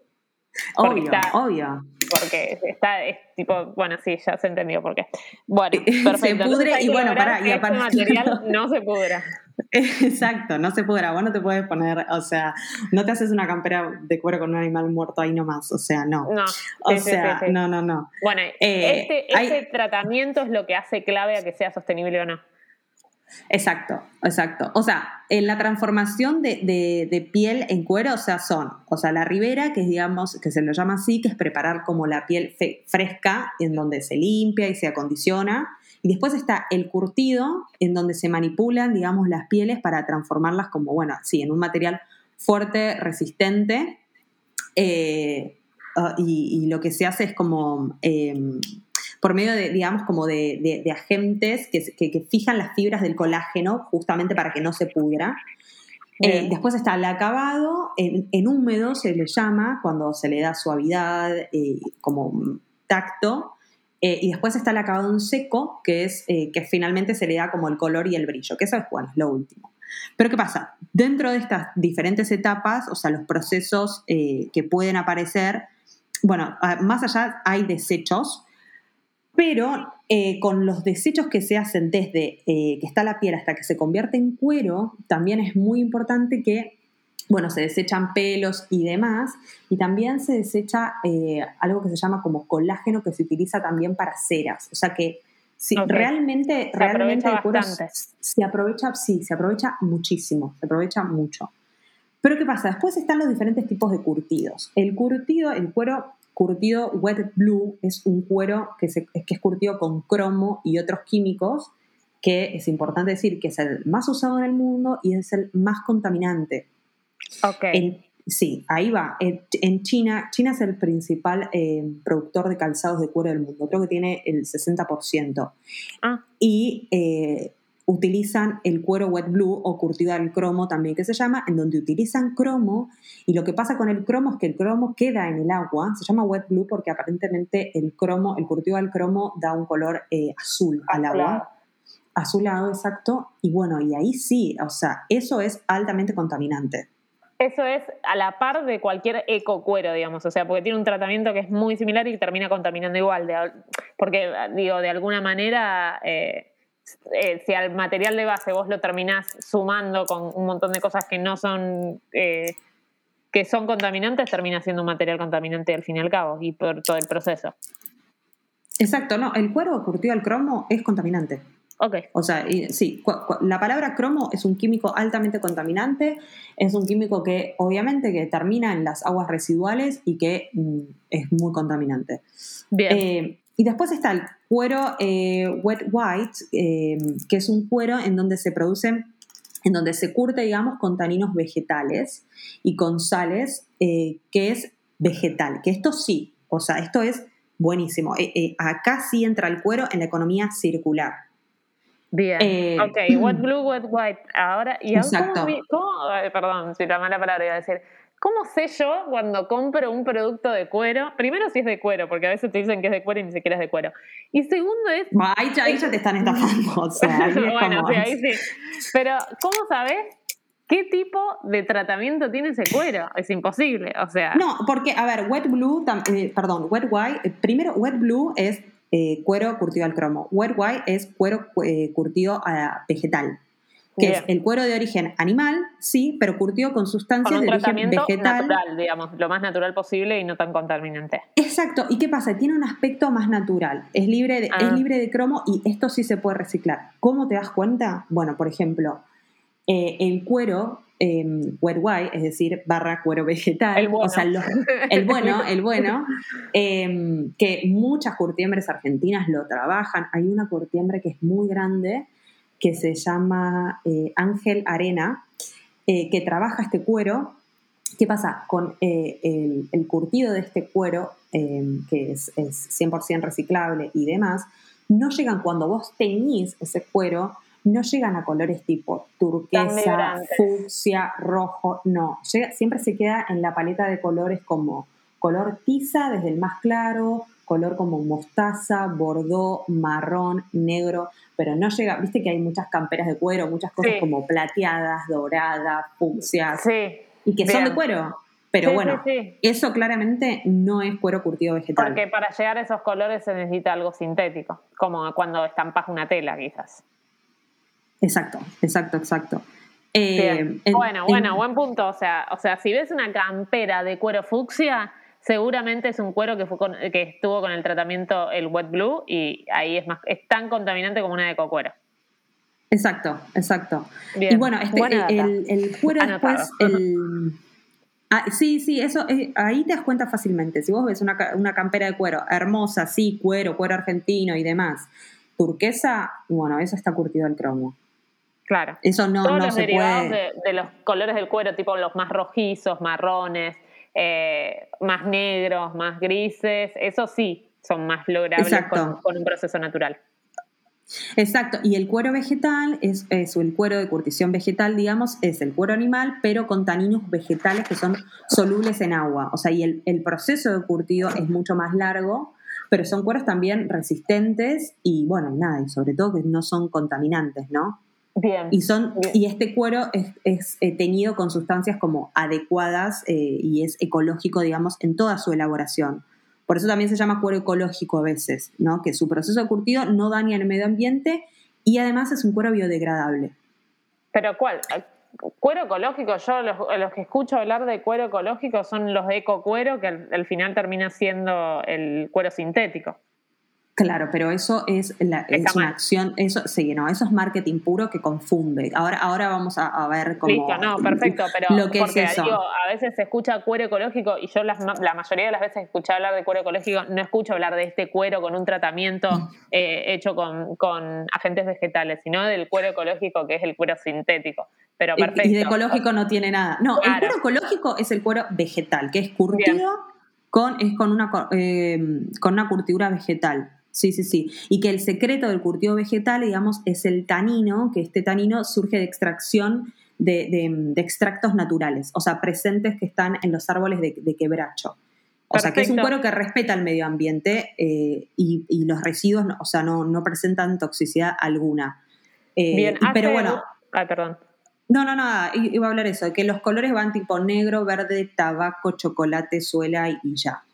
Obvio, obvio. Porque está, es tipo, bueno, sí, ya se entendió por qué. Bueno, perfecto. se pudre y bueno, para, y aparte. material no se pudra. Exacto, no se pudra. Vos no te puedes poner, o sea, no te haces una campera de cuero con un animal muerto ahí nomás, o sea, no. No, o sea, no, no, no. Bueno, eh, este, este tratamiento es lo que hace clave a que sea sostenible o no. Exacto, exacto. O sea, en la transformación de, piel en cuero, o sea, son, o sea, la ribera, que es, digamos, que se lo llama así, que es preparar como la piel fresca, en donde se limpia y se acondiciona. Y después está el curtido, en donde se manipulan, digamos, las pieles para transformarlas como, bueno, sí, en un material fuerte, resistente. Eh, ah, y, lo que se hace es como em, por medio de, digamos, como de, agentes que, fijan las fibras del colágeno justamente para que no se pudra. Eh, después está el acabado, en, húmedo se le llama, cuando se le da suavidad, eh, como tacto, eh, y después está el acabado en seco, que es que finalmente se le da como el color y el brillo, que eso es, bueno, es lo último. Pero ¿qué pasa? Dentro de estas diferentes etapas, o sea, los procesos que pueden aparecer, bueno, más allá hay desechos, pero eh, con los desechos que se hacen desde eh, que está la piel hasta que se convierte en cuero, también es muy importante que, bueno, se desechan pelos y demás, y también se desecha eh, algo que se llama como colágeno que se utiliza también para ceras. O sea que si realmente, se realmente el cuero se aprovecha, sí, se aprovecha muchísimo, se aprovecha mucho. Pero ¿qué pasa? Después están los diferentes tipos de curtidos. El curtido, el cuero curtido wet blue es un cuero que, que es curtido con cromo y otros químicos, que es importante decir que es el más usado en el mundo y es el más contaminante. Ok. sí, ahí va. En, China, China es el principal eh, productor de calzados de cuero del mundo. Creo que tiene el 60%. Ah. Y eh, utilizan el cuero wet blue o curtido al cromo también que se llama, en donde utilizan cromo y lo que pasa con el cromo es que el cromo queda en el agua, se llama wet blue porque aparentemente el cromo, el curtido al cromo da un color eh, azul al agua. Azulado, exacto. Y bueno, y ahí sí, o sea, eso es altamente contaminante. Eso es a la par de cualquier ecocuero, digamos, o sea, porque tiene un tratamiento que es muy similar y termina contaminando igual, porque digo, de alguna manera eh, eh, si al material de base vos lo terminás sumando con un montón de cosas que no son, eh, que son contaminantes, termina siendo un material contaminante al fin y al cabo y por todo el proceso. Exacto, no, el cuero curtido al cromo es contaminante. Ok. O sea, sí, la palabra cromo es un químico altamente contaminante, es un químico que obviamente que termina en las aguas residuales y que mm, es muy contaminante. Bien. Eh, y después está el cuero eh, wet white, eh, que es un cuero en donde se producen, en donde se curte, digamos, con taninos vegetales y con sales, eh, que es vegetal, que esto sí, o sea, esto es buenísimo. acá sí entra el cuero en la economía circular. Bien, ok, wet blue, wet white. Ahora, ¿y ahora cómo, cómo, perdón, si la mala palabra iba a decir, ¿Cómo sé yo cuando compro un producto de cuero? Primero, si es de cuero, porque a veces te dicen que es de cuero y ni siquiera es de cuero. Y segundo es. ahí, ya, ahí ya te están estafando. O sea, bueno, sí, ahí sí. Pero, ¿cómo sabes qué tipo de tratamiento tiene ese cuero? Es imposible, o sea. No, porque, a ver, wet blue, eh, perdón, wet white. Eh, primero, wet blue es eh, cuero curtido al cromo. Wet white es cuero curtido a vegetal que es el cuero de origen animal, sí, pero curtido con sustancias de origen vegetal. natural, digamos, lo más natural posible y no tan contaminante. Exacto. ¿Y qué pasa? Tiene un aspecto más natural. Es libre de, es ah. libre de cromo y esto sí se puede reciclar. ¿Cómo te das cuenta? Bueno, por ejemplo, eh, el cuero wet white, es decir, barra cuero vegetal, el bueno. o sea, el bueno, el bueno, em, que muchas curtiembres argentinas lo trabajan. Hay una curtiembre que es muy grande que se llama eh, Ángel Arena, eh, que trabaja este cuero. ¿Qué pasa? Con eh, el, curtido de este cuero, que es, 100% reciclable y demás, no llegan cuando vos teñís ese cuero, no llegan a colores tipo turquesa, fucsia, rojo, no. siempre se queda en la paleta de colores como color tiza, desde el más claro, color como mostaza, bordó, marrón, negro, pero no llega, viste que hay muchas camperas de cuero, muchas cosas como plateadas, doradas, fucsias. Sí. Y que son de cuero. Pero bueno, eso claramente no es cuero curtido vegetal. Porque para llegar a esos colores se necesita algo sintético, como cuando estampas una tela quizás. Exacto, exacto, exacto. Eh, bueno, bueno, buen punto. O sea, o sea, si ves una campera de cuero fucsia, seguramente es un cuero que, fue que estuvo con el tratamiento, el wet blue, y ahí es, más, es tan contaminante como una de cocuero. Exacto, exacto. y bueno, este, el, cuero después, el, ah, sí, sí, eso eh, ahí te das cuenta fácilmente. Si vos ves una, una campera de cuero hermosa, sí, cuero, cuero argentino y demás, turquesa, bueno, eso está curtido al cromo. Claro. Eso no, Todos no los se derivados de, los colores del cuero, tipo los más rojizos, marrones, eh, más negros, más grises, eso sí son más logrables con, un proceso natural. Exacto, y el cuero vegetal es, el cuero de curtición vegetal, digamos, es el cuero animal, pero con taninos vegetales que son solubles en agua. O sea, y el, el proceso de curtido es mucho más largo, pero son cueros también resistentes y, bueno, nada, y sobre todo que no son contaminantes, ¿no? Bien. Y, son, y este cuero es, eh, teñido con sustancias como adecuadas eh, y es ecológico, digamos, en toda su elaboración. Por eso también se llama cuero ecológico a veces, ¿no? Que su proceso de curtido no daña el medio ambiente y además es un cuero biodegradable. ¿Pero cuál? Cuero ecológico, yo los, que escucho hablar de cuero ecológico son los de ecocuero, que al final termina siendo el cuero sintético. Claro, pero eso es, la, una acción, eso sí, no, eso es marketing puro que confunde. Ahora, ahora vamos a, ver cómo. Listo, no, perfecto, pero lo que porque es Digo, a veces se escucha cuero ecológico y yo la mayoría de las veces que escuché hablar de cuero ecológico no escucho hablar de este cuero con un tratamiento mm. eh, hecho con, agentes vegetales, sino del cuero ecológico que es el cuero sintético. Pero perfecto. Y de ecológico no tiene nada. No, el cuero ecológico es el cuero vegetal, que es curtido con, es con una, eh, con una curtidura vegetal. Sí, sí, sí. Y que el secreto del curtido vegetal, digamos, es el tanino, que este tanino surge de extracción de, extractos naturales, o sea, presentes que están en los árboles de, quebracho. O sea, que es un cuero que respeta el medio ambiente eh, y, los residuos, o sea, no, no presentan toxicidad alguna. Eh, Bien, pero bueno. Ay, perdón. No, no, nada, iba a hablar eso, que los colores van tipo negro, verde, tabaco, chocolate, suela y ya.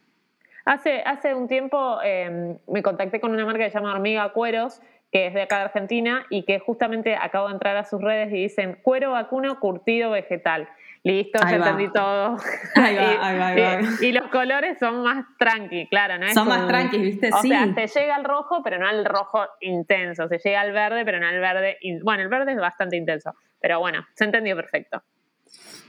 Hace, hace un tiempo em, me contacté con una marca que se llama Hormiga Cueros, que es de acá de Argentina y que justamente acabo de entrar a sus redes y dicen cuero vacuno curtido vegetal. Listo, ya entendí todo. Ahí va, ahí va, ahí va. Y, los colores son más tranqui, claro, ¿no? son más tranqui, ¿viste? O sea, se llega al rojo, pero no al rojo intenso. Se llega al verde, pero no al verde. Bueno, el verde es bastante intenso, pero bueno, se entendió perfecto.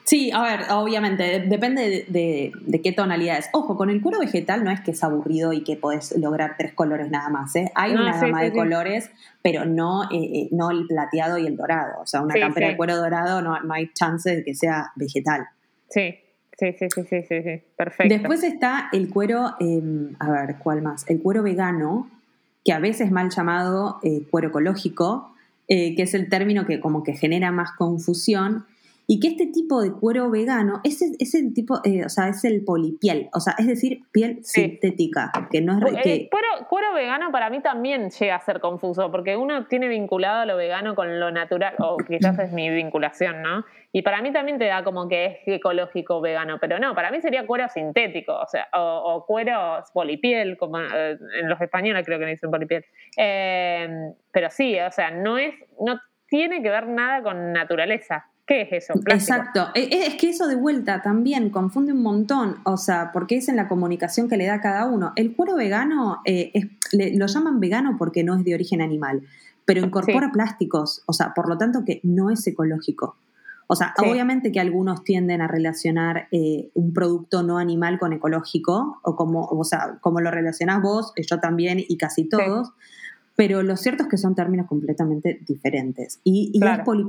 Sí, a ver, obviamente, depende de, qué tonalidad es. Ojo, con el cuero vegetal no es que es aburrido y que podés lograr tres colores nada más. ¿eh? Hay una gama de colores, pero no, eh, eh, no el plateado y el dorado. O sea, una campera de cuero dorado no, no hay chance de que sea vegetal. Sí, Sí, sí, sí, sí, sí, perfecto. Después está el cuero, em, a ver, ¿cuál más? El cuero vegano, que a veces mal llamado cuero ecológico, que es el término que como que genera más confusión, y que este tipo de cuero vegano es, es el tipo, eh, o sea, es el polipiel, o sea, es decir, piel sintética, que no es... Que... Cuero, vegano para mí también llega a ser confuso, porque uno tiene vinculado a lo vegano con lo natural, o quizás es mi vinculación, ¿no? Y para mí también te da como que es ecológico vegano, pero no, para mí sería cuero sintético, o sea, o, cuero polipiel, como eh, en los españoles creo que no dicen polipiel. Eh, pero sí, o sea, no es, no tiene que ver nada con naturaleza. ¿Qué es eso? Exacto. E, e, es que eso de vuelta también confunde un montón, o sea, porque es en la comunicación que le da a cada uno. El cuero vegano eh, lo llaman vegano porque no es de origen animal, pero incorpora plásticos, o sea, por lo tanto que no es ecológico. O sea, obviamente que algunos tienden a relacionar eh, un producto no animal con ecológico, o como, o sea, como lo relacionás vos, yo también y casi todos. Pero lo cierto es que son términos completamente diferentes. Y,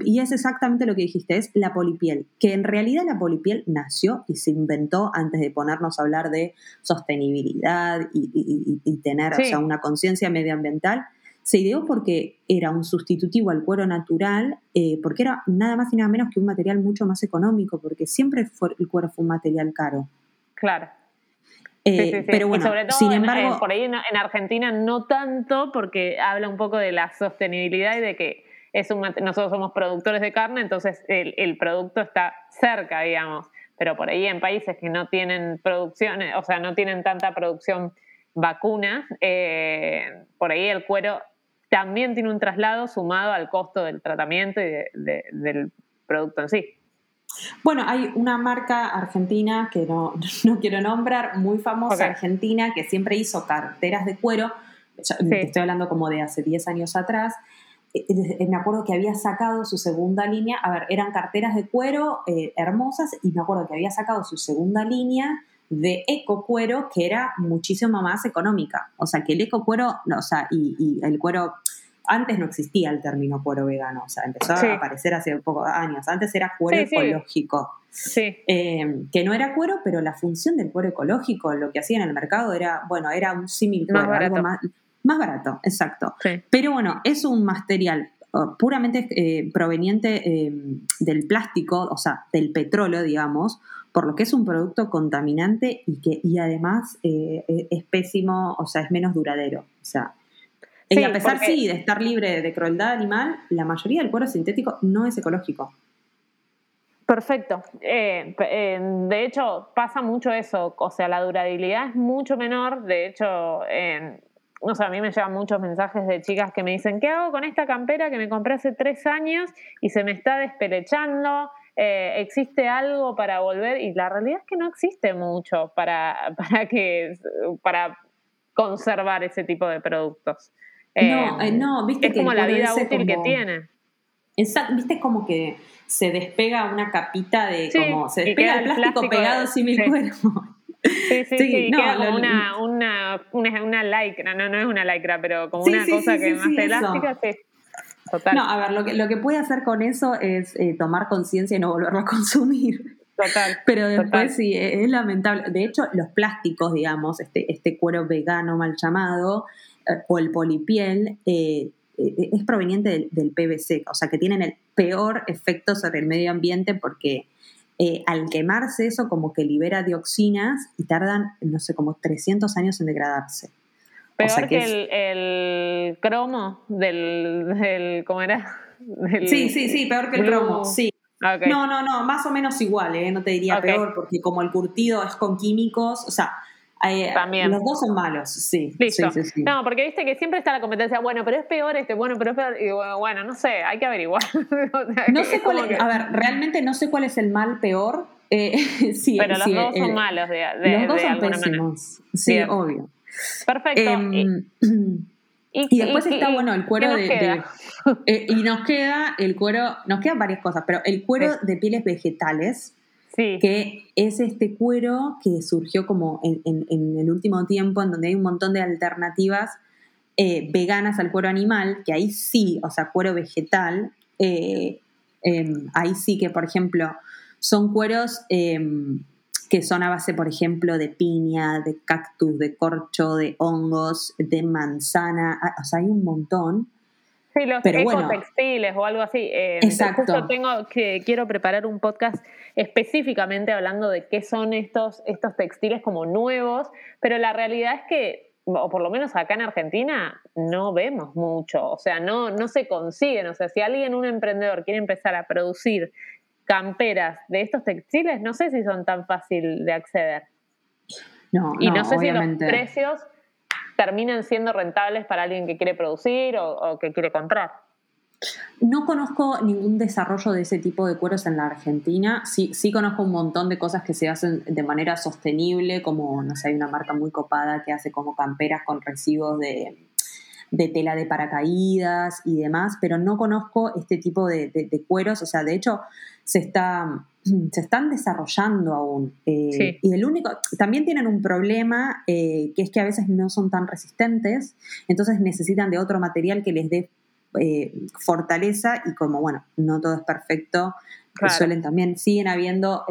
y, es exactamente lo que dijiste, es la polipiel, que en realidad la polipiel nació y se inventó antes de ponernos a hablar de sostenibilidad y, tener una conciencia medioambiental. Se ideó porque era un sustitutivo al cuero natural, eh, porque era nada más y nada menos que un material mucho más económico, porque siempre el cuero fue un material caro. Claro. Eh, pero bueno, sobre todo sin embargo, por ahí en, Argentina no tanto porque habla un poco de la sostenibilidad y de que es un, nosotros somos productores de carne, entonces el, producto está cerca, digamos. pero por ahí en países que no tienen producción, o sea, no tienen tanta producción vacuna, eh, por ahí el cuero también tiene un traslado sumado al costo del tratamiento y del producto en sí. Bueno, hay una marca argentina que no, no quiero nombrar, muy famosa argentina, que siempre hizo carteras de cuero, estoy hablando como de hace 10 años atrás, eh, eh, me acuerdo que había sacado su segunda línea, a ver, eran carteras de cuero eh, hermosas y me acuerdo que había sacado su segunda línea de eco cuero que era muchísimo más económica. O sea, que el eco cuero, o sea, y, y el cuero antes no existía el término cuero vegano, o sea, empezó a aparecer hace pocos años. Antes era cuero ecológico. Sí. Eh, que no era cuero, pero la función del cuero ecológico, lo que hacía en el mercado era, bueno, era un símil más barato. más, más barato, exacto. Pero bueno, es un material puramente eh, proveniente eh, del plástico, o sea, del petróleo, digamos, por lo que es un producto contaminante y que y además es pésimo, o sea, es menos duradero. O sea, y a pesar, sí, de estar libre de crueldad animal, la mayoría del cuero sintético no es ecológico. Perfecto. Eh, eh, de hecho, pasa mucho eso. O sea, la durabilidad es mucho menor. De hecho, no sé, a mí me llegan muchos mensajes de chicas que me dicen, ¿qué hago con esta campera que me compré hace tres años y se me está despelechando? Eh, ¿Existe algo para volver? Y la realidad es que no existe mucho para, para, que, para conservar ese tipo de productos. No, eh, no, viste es como la vida útil que tiene. Exacto, viste como que se despega una capita de como se despega el plástico, pegado sin mi cuerpo. Sí, sí, sí, no, queda como una, una, una, una lycra, no, no es una lycra, pero como una cosa que es más elástica, sí. Total. No, a ver, lo que, lo que puede hacer con eso es eh, tomar conciencia y no volverlo a consumir. Total. Pero después sí, es lamentable. De hecho, los plásticos, digamos, este, este cuero vegano mal llamado, eh, o el polipiel eh, eh, es proveniente del, PVC, o sea que tienen el peor efecto sobre el medio ambiente porque al quemarse eso como que libera dioxinas y tardan, no sé, como 300 años en degradarse. Peor que, el, cromo del, ¿cómo era? sí, sí, sí, peor que el cromo, sí. No, no, no, más o menos igual, ¿eh? no te diría peor, porque como el curtido es con químicos, o sea, también. Los dos son malos, sí. Listo. no, porque viste que siempre está la competencia, bueno, pero es peor este, bueno, pero es peor. Y bueno, no sé, hay que averiguar. no sé cuál es, a ver, realmente no sé cuál es el mal peor. Eh, sí, pero los dos son malos de, de Los dos son pésimos. Sí, obvio. Perfecto. Em, y, después está, bueno, el cuero de. Eh, y nos queda el cuero, nos quedan varias cosas, pero el cuero de pieles vegetales que es este cuero que surgió como en, el último tiempo, en donde hay un montón de alternativas eh, veganas al cuero animal, que ahí sí, o sea, cuero vegetal, eh, em, ahí sí que, por ejemplo, son cueros em, que son a base, por ejemplo, de piña, de cactus, de corcho, de hongos, de manzana, ah, o sea, hay un montón. Sí, los ecotextiles o algo así. Eh, Exacto. tengo que quiero preparar un podcast específicamente hablando de qué son estos, estos textiles como nuevos, pero la realidad es que, o por lo menos acá en Argentina, no vemos mucho, o sea, no, no se consiguen. O sea, si alguien, un emprendedor, quiere empezar a producir camperas de estos textiles, no sé si son tan fácil de acceder. No, y no, no sé si los precios terminen siendo rentables para alguien que quiere producir o, que quiere comprar. No conozco ningún desarrollo de ese tipo de cueros en la Argentina. Sí, sí conozco un montón de cosas que se hacen de manera sostenible, como, no sé, hay una marca muy copada que hace como camperas con residuos de, tela de paracaídas y demás, pero no conozco este tipo de, de cueros. O sea, de hecho, se está se están desarrollando aún. Eh, y el único, también tienen un problema eh, que es que a veces no son tan resistentes, entonces necesitan de otro material que les dé eh, fortaleza y como, bueno, no todo es perfecto, suelen también, siguen habiendo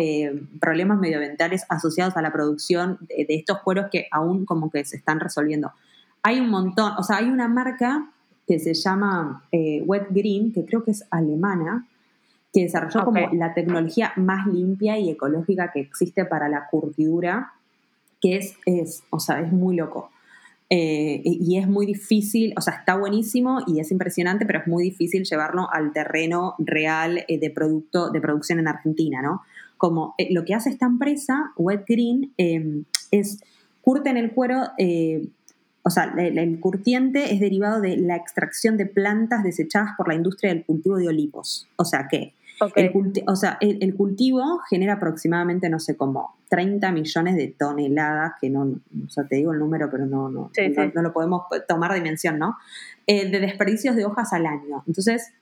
problemas medioambientales asociados a la producción de, de, estos cueros que aún como que se están resolviendo. Hay un montón, o sea, hay una marca que se llama Wet Green, que creo que es alemana, que desarrolló como la tecnología más limpia y ecológica que existe para la curtidura, que es, es o sea, es muy loco. Eh, y es muy difícil, o sea, está buenísimo y es impresionante, pero es muy difícil llevarlo al terreno real eh, de producto, de producción en Argentina, ¿no? como eh, lo que hace esta empresa, Wet Green, em, es curten el cuero, o sea, el, curtiente es derivado de la extracción de plantas desechadas por la industria del cultivo de olivos. O sea que el, o sea, el, cultivo genera aproximadamente, no sé, como 30 millones de toneladas, que no, o sea, te digo el número, pero no, no, no, lo podemos tomar dimensión, ¿no? Eh, de desperdicios de hojas al año. Entonces,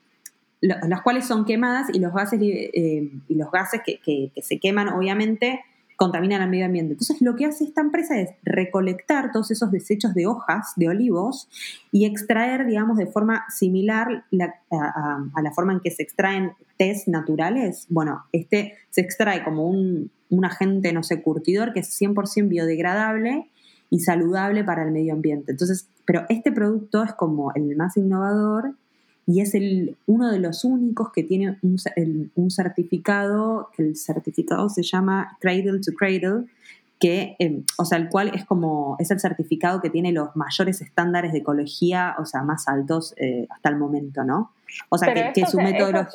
las cuales son quemadas y los gases, eh, y los gases que, que, se queman, obviamente, contaminan al medio ambiente. Entonces, lo que hace esta empresa es recolectar todos esos desechos de hojas de olivos y extraer, digamos, de forma similar a, la forma en que se extraen test naturales. Bueno, este se extrae como un, un agente, no sé, curtidor que es 100% biodegradable y saludable para el medio ambiente. Entonces, pero este producto es como el más innovador y es el, uno de los únicos que tiene un, un certificado, que el certificado se llama Cradle to Cradle, que, em, o sea, el cual es como, es el certificado que tiene los mayores estándares de ecología, o sea, más altos eh, hasta el momento, ¿no? O sea, que, su método...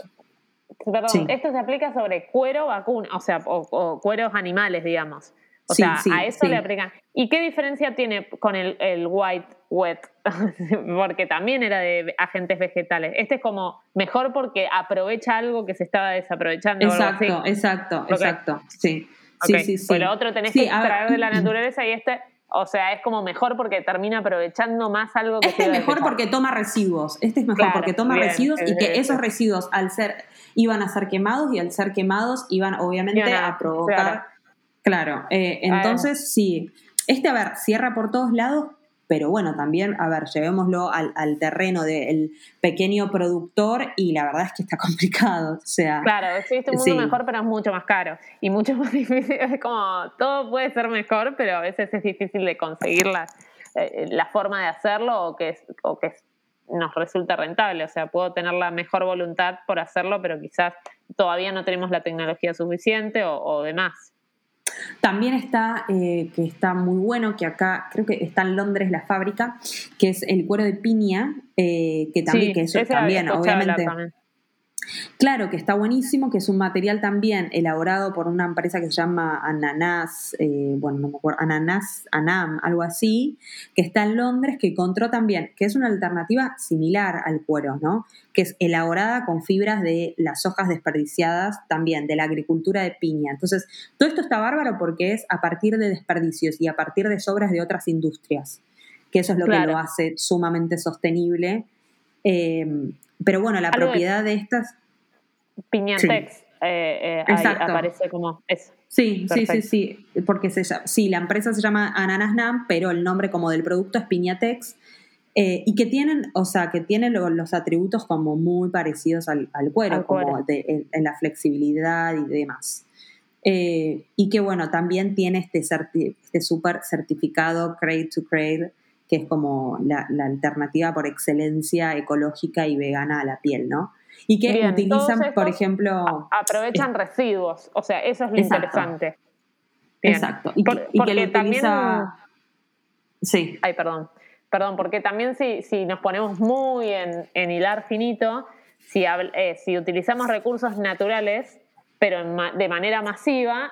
Perdón, esto se aplica sobre cuero vacuna, o sea, o cueros animales, digamos. O sea, a eso le aplican. ¿Y qué diferencia tiene con el, white wet? porque también era de agentes vegetales. Este es como mejor porque aprovecha algo que se estaba desaprovechando. Exacto, exacto, exacto. Sí. Sí, sí, sí. Pues lo otro tenés que extraer de la naturaleza y este, o sea, es como mejor porque termina aprovechando más algo que Este es mejor porque toma residuos. Este es mejor porque toma residuos y que esos residuos al ser iban a ser quemados y al ser quemados iban obviamente a, provocar Claro, eh, entonces sí, este, a ver, cierra por todos lados, pero bueno, también, a ver, llevémoslo al, terreno del pequeño productor y la verdad es que está complicado, o sea... Claro, existe un mundo mejor, pero es mucho más caro. Y mucho más difícil, es como, todo puede ser mejor, pero a veces es difícil de conseguir la, eh, la forma de hacerlo o que, o que nos resulta rentable, o sea, puedo tener la mejor voluntad por hacerlo, pero quizás todavía no tenemos la tecnología suficiente o, o demás. También está, eh, que está muy bueno, que acá creo que está en Londres la fábrica, que es el cuero de piña, eh, que también, que eso también, obviamente. Claro, que está buenísimo, que es un material también elaborado por una empresa que se llama Ananas, eh, bueno, no me acuerdo, Ananas, Anam, algo así, que está en Londres, que encontró también, que es una alternativa similar al cuero, ¿no? Que es elaborada con fibras de las hojas desperdiciadas también, de la agricultura de piña. Entonces, todo esto está bárbaro porque es a partir de desperdicios y a partir de sobras de otras industrias, que eso es lo que lo hace sumamente sostenible. Eh, pero bueno, la propiedad de, estas... Piñatex eh, eh, aparece como eso. Sí, sí, sí, sí, porque se sí, la empresa se llama Ananas Nam, pero el nombre como del producto es Piñatex. Eh, y que tienen, o sea, que tienen los atributos como muy parecidos al, cuero, como en, la flexibilidad y demás. y que bueno, también tiene este, este super certificado Crate to Crate que es como la, alternativa por excelencia ecológica y vegana a la piel, ¿no? Y que utilizan, por ejemplo... Aprovechan residuos, o sea, eso es lo interesante. Exacto. Y, que, también... Sí. Ay, perdón. Perdón, porque también si, si nos ponemos muy en, hilar finito, si, eh, si utilizamos recursos naturales, pero de manera masiva,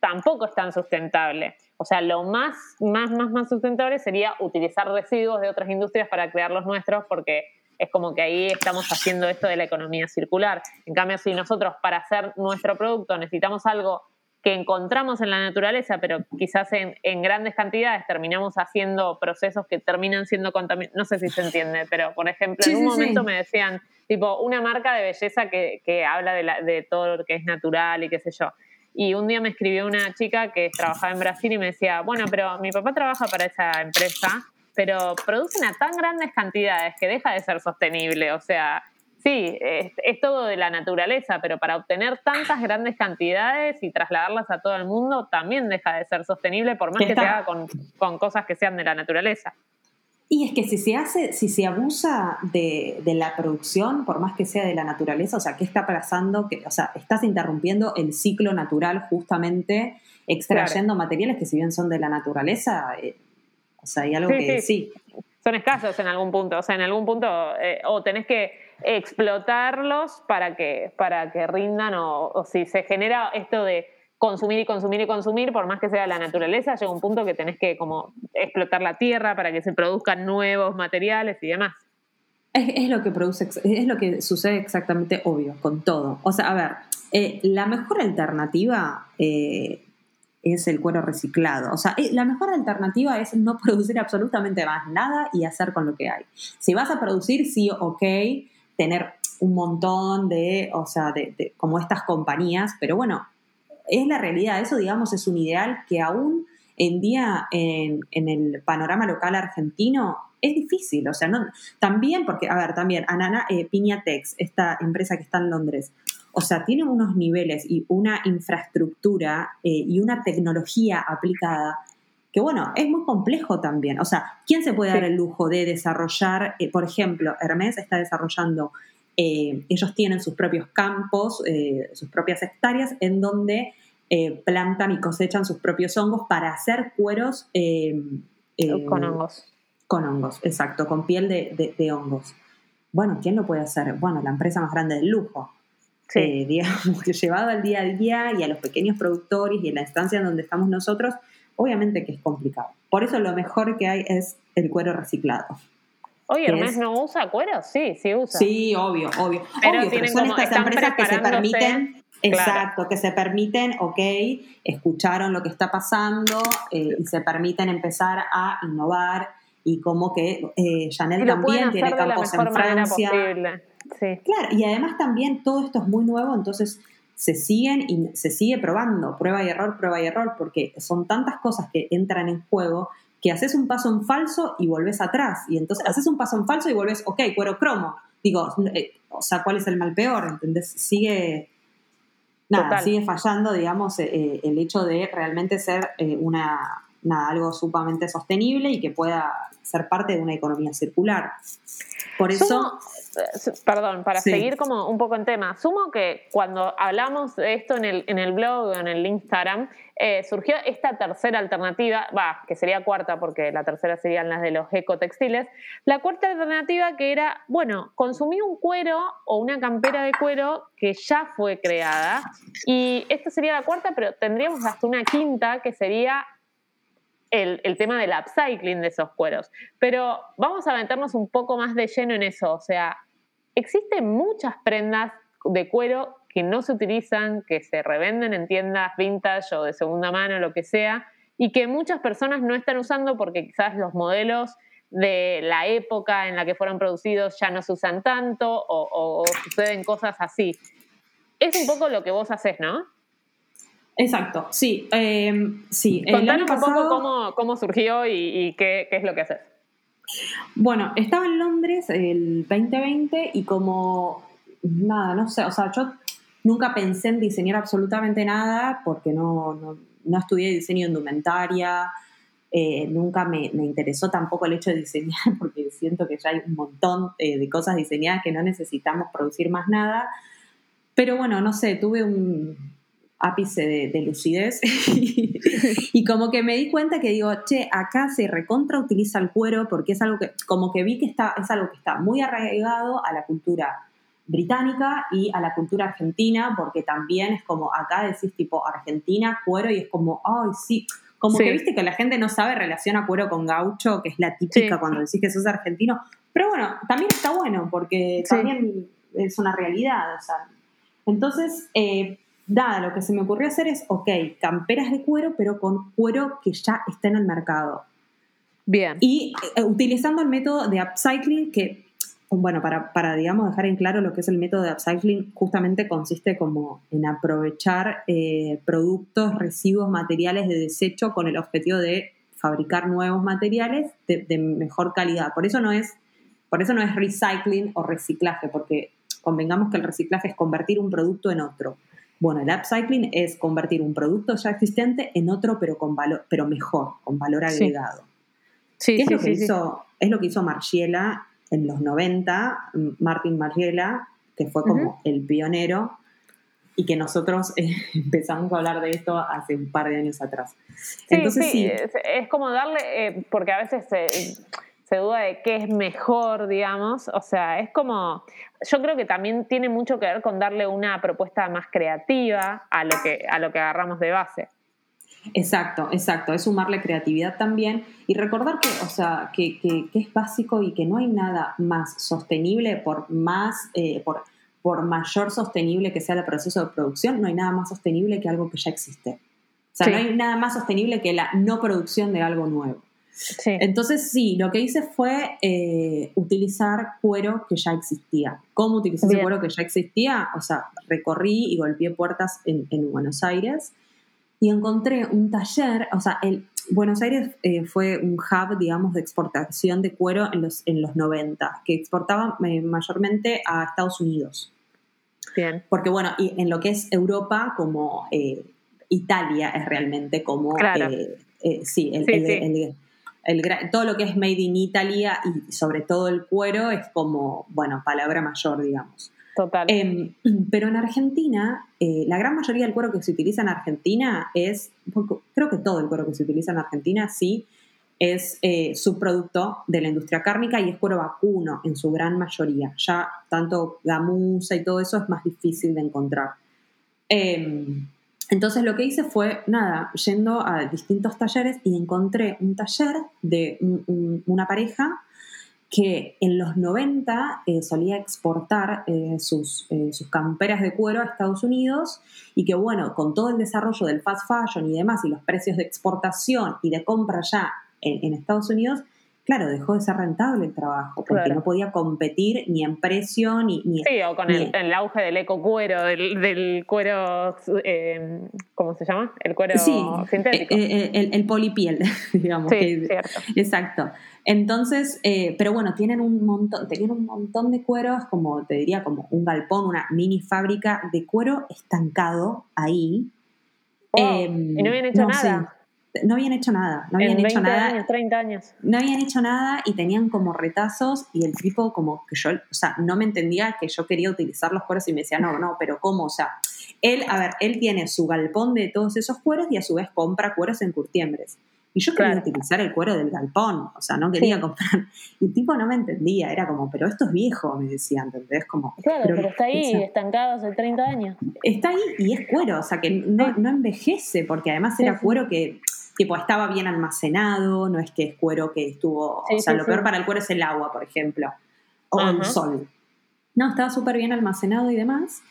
tampoco es tan sustentable. O sea, lo más, más, más, más sustentable sería utilizar residuos de otras industrias para crear los nuestros, porque es como que ahí estamos haciendo esto de la economía circular. En cambio, si nosotros para hacer nuestro producto necesitamos algo que encontramos en la naturaleza, pero quizás en, grandes cantidades terminamos haciendo procesos que terminan siendo contaminados. No sé si se entiende, pero por ejemplo, en un momento me decían, tipo, una marca de belleza que, que habla de, la, de todo lo que es natural y qué sé yo. Y un día me escribió una chica que trabajaba en Brasil y me decía, bueno, pero mi papá trabaja para esa empresa, pero producen a tan grandes cantidades que deja de ser sostenible. O sea, sí, es, todo de la naturaleza, pero para obtener tantas grandes cantidades y trasladarlas a todo el mundo también deja de ser sostenible, por más que se haga con, con cosas que sean de la naturaleza. Y es que si se hace, si se abusa de, la producción, por más que sea de la naturaleza, o sea, ¿qué está pasando? Que, o sea, estás interrumpiendo el ciclo natural justamente extrayendo materiales que si bien son de la naturaleza, eh, o sea, hay algo que sí. Son escasos en algún punto, o sea, en algún punto eh, o tenés que explotarlos para que, para que rindan o, o si se genera esto de consumir y consumir y consumir, por más que sea la naturaleza, llega un punto que tenés que como explotar la tierra para que se produzcan nuevos materiales y demás. Es, lo que produce, es lo que sucede exactamente obvio con todo. O sea, a ver, eh, la mejor alternativa eh, es el cuero reciclado. O sea, eh, la mejor alternativa es no producir absolutamente más nada y hacer con lo que hay. Si vas a producir, sí, ok, tener un montón de, o sea, de como estas compañías, pero bueno, es la realidad. Eso, digamos, es un ideal que aún en día en, el panorama local argentino es difícil. O sea, no, también, porque, a ver, también, Anana, eh, Piñatex, esta empresa que está en Londres, o sea, tiene unos niveles y una infraestructura eh, y una tecnología aplicada que, bueno, es muy complejo también. O sea, ¿quién se puede dar el lujo de desarrollar, eh, por ejemplo, Hermes está desarrollando eh, ellos tienen sus propios campos, eh, sus propias hectáreas, en donde eh, plantan y cosechan sus propios hongos para hacer cueros. con hongos. Con hongos, exacto, con piel de, hongos. Bueno, ¿quién lo puede hacer? Bueno, la empresa más grande del lujo. Sí. digamos que llevado al día a día y a los pequeños productores y en la estancia en donde estamos nosotros, obviamente que es complicado. Por eso lo mejor que hay es el cuero reciclado. Oye, Hermes no usa cuero, sí, sí usa. Sí, obvio, obvio. Pero obvio, son estas empresas que se permiten, exacto, que se permiten, ok, escucharon lo que está pasando eh, y se permiten empezar a innovar y como que eh, Chanel también tiene campos en Francia. Sí. Claro, y además también todo esto es muy nuevo, entonces se siguen y se sigue probando, prueba y error, prueba y error, porque son tantas cosas que entran en juego que haces un paso en falso y volvés atrás. Y entonces haces un paso en falso y volvés, ok, cuero cromo. Digo, eh, o sea, ¿cuál es el mal peor? ¿Entendés? Sigue, nada, sigue fallando, digamos, eh, eh, el hecho de realmente ser una, nada, algo sumamente sostenible y que pueda ser parte de una economía circular. Por eso... perdón, para seguir como un poco en tema, sumo que cuando hablamos de esto en el, en el blog o en el Instagram, eh, surgió esta tercera alternativa, va, que sería cuarta porque la tercera serían las de los ecotextiles, la cuarta alternativa que era, bueno, consumir un cuero o una campera de cuero que ya fue creada y esta sería la cuarta, pero tendríamos hasta una quinta que sería el, el, tema del upcycling de esos cueros. Pero vamos a meternos un poco más de lleno en eso. O sea, existen muchas prendas de cuero que no se utilizan, que se revenden en tiendas vintage o de segunda mano, lo que sea, y que muchas personas no están usando porque quizás los modelos de la época en la que fueron producidos ya no se usan tanto o, suceden cosas así. Es un poco lo que vos haces, ¿no? Exacto, sí. Eh, sí. Contanos un poco cómo, surgió y, qué, qué, es lo que haces. Bueno, estaba en Londres el 2020 y como, nada, no sé, o sea, yo Nunca pensé en diseñar absolutamente nada porque no, no, estudié diseño indumentaria, eh, nunca me, interesó tampoco el hecho de diseñar porque siento que ya hay un montón eh, de cosas diseñadas que no necesitamos producir más nada. Pero bueno, no sé, tuve un ápice de, lucidez. Y, como que me di cuenta que digo, che, acá se recontra utiliza el cuero porque es algo que, como que vi que está, es algo que está muy arraigado a la cultura británica y a la cultura argentina, porque también es como acá decís tipo Argentina, cuero, y es como, ay, sí, como que viste que la gente no sabe relaciona cuero con gaucho, que es la típica cuando decís que sos argentino, pero bueno, también está bueno, porque también es una realidad, o sea. Entonces, eh, nada, lo que se me ocurrió hacer es, ok, camperas de cuero, pero con cuero que ya está en el mercado. Bien. Y eh, utilizando el método de upcycling que bueno, para, para, digamos, dejar en claro lo que es el método de upcycling, justamente consiste como en aprovechar eh, productos, residuos, materiales de desecho con el objetivo de fabricar nuevos materiales de, mejor calidad. Por eso no es, por eso no es recycling o reciclaje, porque convengamos que el reciclaje es convertir un producto en otro. Bueno, el upcycling es convertir un producto ya existente en otro, pero con valor, pero mejor, con valor agregado. Sí. es, lo que hizo, es lo que hizo Margiela en los 90, Martin Margiela, que fue como el pionero, y que nosotros eh, empezamos a hablar de esto hace un par de años atrás. Sí, Entonces, sí, Es, como darle, eh, porque a veces se duda de qué es mejor, digamos. O sea, es como, yo creo que también tiene mucho que ver con darle una propuesta más creativa a lo que, a lo que agarramos de base. Exacto, exacto. Es sumarle creatividad también y recordar que, o sea, que, es básico y que no hay nada más sostenible por más, eh, por, por mayor sostenible que sea el proceso de producción, no hay nada más sostenible que algo que ya existe. O sea, no hay nada más sostenible que la no producción de algo nuevo. Entonces, sí, lo que hice fue eh, utilizar cuero que ya existía. ¿Cómo utilicé ese cuero que ya existía? O sea, recorrí y golpeé puertas en, Buenos Aires y encontré un taller, o sea, el, Buenos Aires eh, fue un hub, digamos, de exportación de cuero en los, en los 90, que exportaba eh, mayormente a Estados Unidos. Bien. Porque, bueno, y en lo que es Europa, como Italia es realmente como... Claro. sí, el, todo lo que es Made in Italia y sobre todo el cuero es como, bueno, palabra mayor, digamos. Total. Em, pero en Argentina, eh, la gran mayoría del cuero que se utiliza en Argentina es, creo que todo el cuero que se utiliza en Argentina sí, es eh, subproducto de la industria cárnica y es cuero vacuno en su gran mayoría. Ya tanto gamuza y todo eso es más difícil de encontrar. Entonces lo que hice fue, nada, yendo a distintos talleres y encontré un taller de una pareja que en los 90 eh, solía exportar eh, sus, eh, sus, camperas de cuero a Estados Unidos y que bueno, con todo el desarrollo del fast fashion y demás y los precios de exportación y de compra ya en Estados Unidos, claro, dejó de ser rentable el trabajo, porque no podía competir ni en precio ni... ni sí, o con el, auge del ecocuero, del, del cuero, eh, ¿cómo se llama? El cuero sintético. Eh, eh, el, el, polipiel, digamos. Sí, cierto. Exacto. Entonces, pero bueno, tienen un montón, tenían un montón de cueros, como te diría, como un galpón, una mini fábrica de cuero estancado ahí. Em, y no habían hecho nada no habían hecho nada, no habían hecho nada. Años, 30 años. No habían hecho nada y tenían como retazos y el tipo como que yo, o sea, no me entendía que yo quería utilizar los cueros y me decía, no, no, pero ¿cómo? O sea, él, a ver, él tiene su galpón de todos esos cueros y a su vez compra cueros en curtiembres. Y yo quería utilizar el cuero del galpón, o sea, no quería comprar. Y el tipo no me entendía, era como, pero esto es viejo, me decía, ¿entendés? Como, claro, pero, está ahí, estancado hace 30 años. Está ahí y es cuero, o sea, que no, no envejece, porque además era cuero que tipo estaba bien almacenado, no es que es cuero que estuvo, o sea, lo peor para el cuero es el agua, por ejemplo, o el sol. No, estaba súper bien almacenado y demás.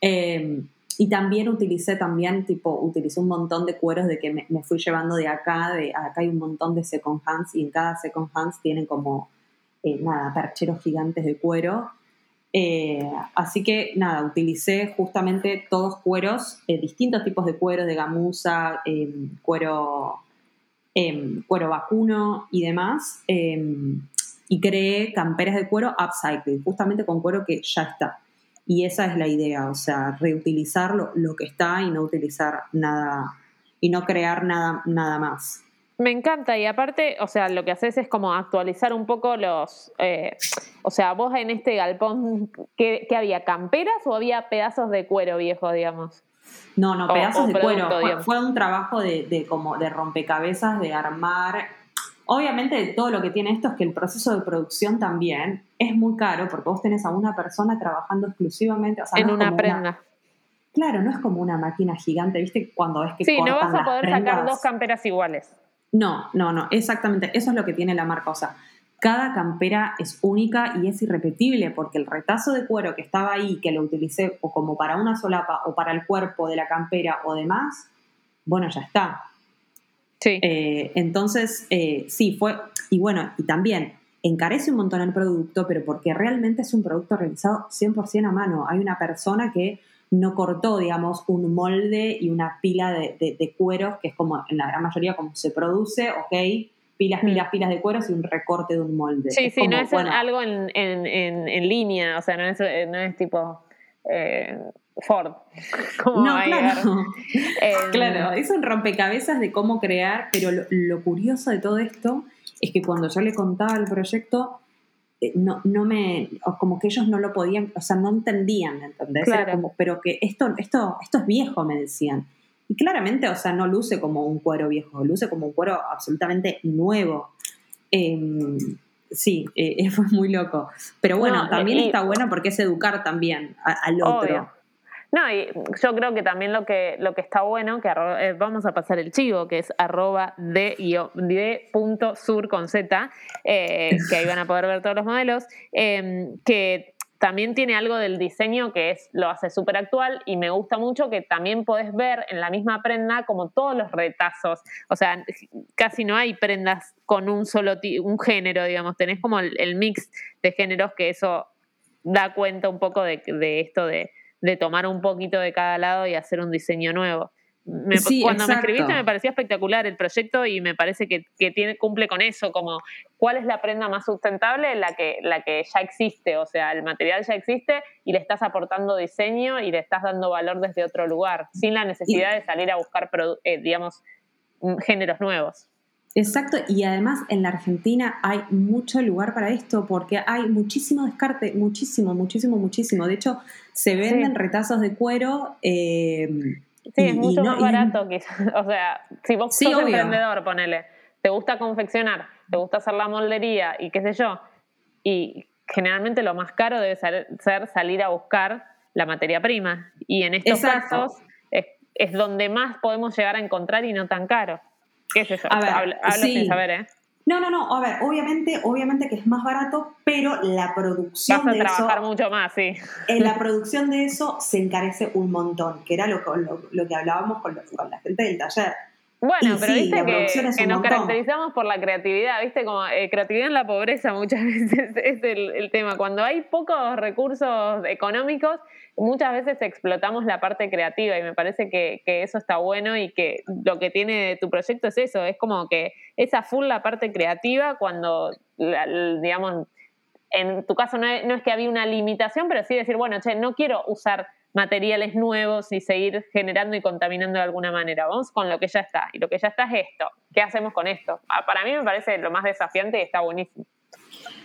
Em, y también utilicé también, tipo, utilicé un montón de cueros de que me, fui llevando de acá, de acá hay un montón de second hands y en cada second hands tienen como, eh, nada, percheros gigantes de cuero eh, así que nada, utilicé justamente todos cueros, eh, distintos tipos de cuero, de gamuza, em, cuero, em, cuero vacuno y demás. Em, y creé camperas de cuero upcycling, justamente con cuero que ya está. Y esa es la idea, o sea, reutilizar lo, lo que está y no utilizar nada, y no crear nada, nada más. Me encanta y aparte, o sea, lo que haces es como actualizar un poco los, eh, o sea, vos en este galpón, ¿qué, había? ¿Camperas o había pedazos de cuero viejo, digamos? No, no, pedazos de cuero. Fue, un trabajo de, como de rompecabezas, de armar. Obviamente todo lo que tiene esto es que el proceso de producción también es muy caro porque vos tenés a una persona trabajando exclusivamente. en una prenda. claro, no es como una máquina gigante, ¿viste? Cuando ves que Sí, no vas a poder sacar dos camperas iguales. No, no, no, exactamente. Eso es lo que tiene la marca. O sea, cada campera es única y es irrepetible porque el retazo de cuero que estaba ahí, que lo utilicé o como para una solapa o para el cuerpo de la campera o demás, bueno, ya está. Sí. Eh, entonces, eh, sí, fue. Y bueno, y también encarece un montón el producto, pero porque realmente es un producto realizado 100% a mano. Hay una persona que no cortó, digamos, un molde y una pila de, de, cueros, que es como en la gran mayoría como se produce, ok, pilas, mm. pilas, pilas de cueros y un recorte de un molde. Sí, sí, no es algo en, en, en, línea, o sea, no es, eh, no es tipo eh, Ford. no, claro. claro, es un rompecabezas de cómo crear, pero lo curioso de todo esto es que cuando yo le contaba el proyecto, no, no me, como que ellos no lo podían, o sea, no entendían, ¿entendés? Como, pero que esto, esto, esto es viejo, me decían. Y claramente, o sea, no luce como un cuero viejo, luce como un cuero absolutamente nuevo. Em, sí, eh, fue muy loco. Pero bueno, también está bueno porque es educar también al otro. No, y yo creo que también lo que, lo que está bueno, que eh, vamos a pasar el chivo, que es arroba de, de punto sur con Z, eh, que ahí van a poder ver todos los modelos, em, que también tiene algo del diseño que es, lo hace súper actual y me gusta mucho que también podés ver en la misma prenda como todos los retazos. O sea, casi no hay prendas con un solo un género, digamos. Tenés como el, mix de géneros que eso da cuenta un poco de esto de, de tomar un poquito de cada lado y hacer un diseño nuevo. cuando me escribiste me parecía espectacular el proyecto y me parece que, tiene, cumple con eso, como cuál es la prenda más sustentable, la que, la que ya existe, o sea, el material ya existe y le estás aportando diseño y le estás dando valor desde otro lugar, sin la necesidad de salir a buscar, eh, digamos, géneros nuevos. Exacto, y además en la Argentina hay mucho lugar para esto porque hay muchísimo descarte, muchísimo, muchísimo, muchísimo. De hecho, se venden retazos de cuero. Eh, sí, es mucho más barato quizás. O sea, si vos sos emprendedor, ponele, te gusta confeccionar, te gusta hacer la moldería y qué sé yo, y generalmente lo más caro debe ser, salir a buscar la materia prima. Y en estos casos es, es donde más podemos llegar a encontrar y no tan caro. ¿Qué es eso? A ver, hablo, sin saber, ¿eh? No, no, no, a ver, obviamente, obviamente que es más barato, pero la producción Vas a trabajar mucho más, sí. En la producción de eso se encarece un montón, que era lo, lo, que hablábamos con, la gente del taller. Bueno, pero viste que, nos caracterizamos por la creatividad, viste, como eh, creatividad en la pobreza muchas veces es el, el, tema. Cuando hay pocos recursos económicos, muchas veces explotamos la parte creativa y me parece que, eso está bueno y que lo que tiene tu proyecto es eso, es como que esa full la parte creativa cuando, digamos, en tu caso no es, no es, que había una limitación, pero sí decir, bueno, che, no quiero usar materiales nuevos y seguir generando y contaminando de alguna manera, vamos con lo que ya está, y lo que ya está es esto, ¿qué hacemos con esto? Ah, para mí me parece lo más desafiante y está buenísimo.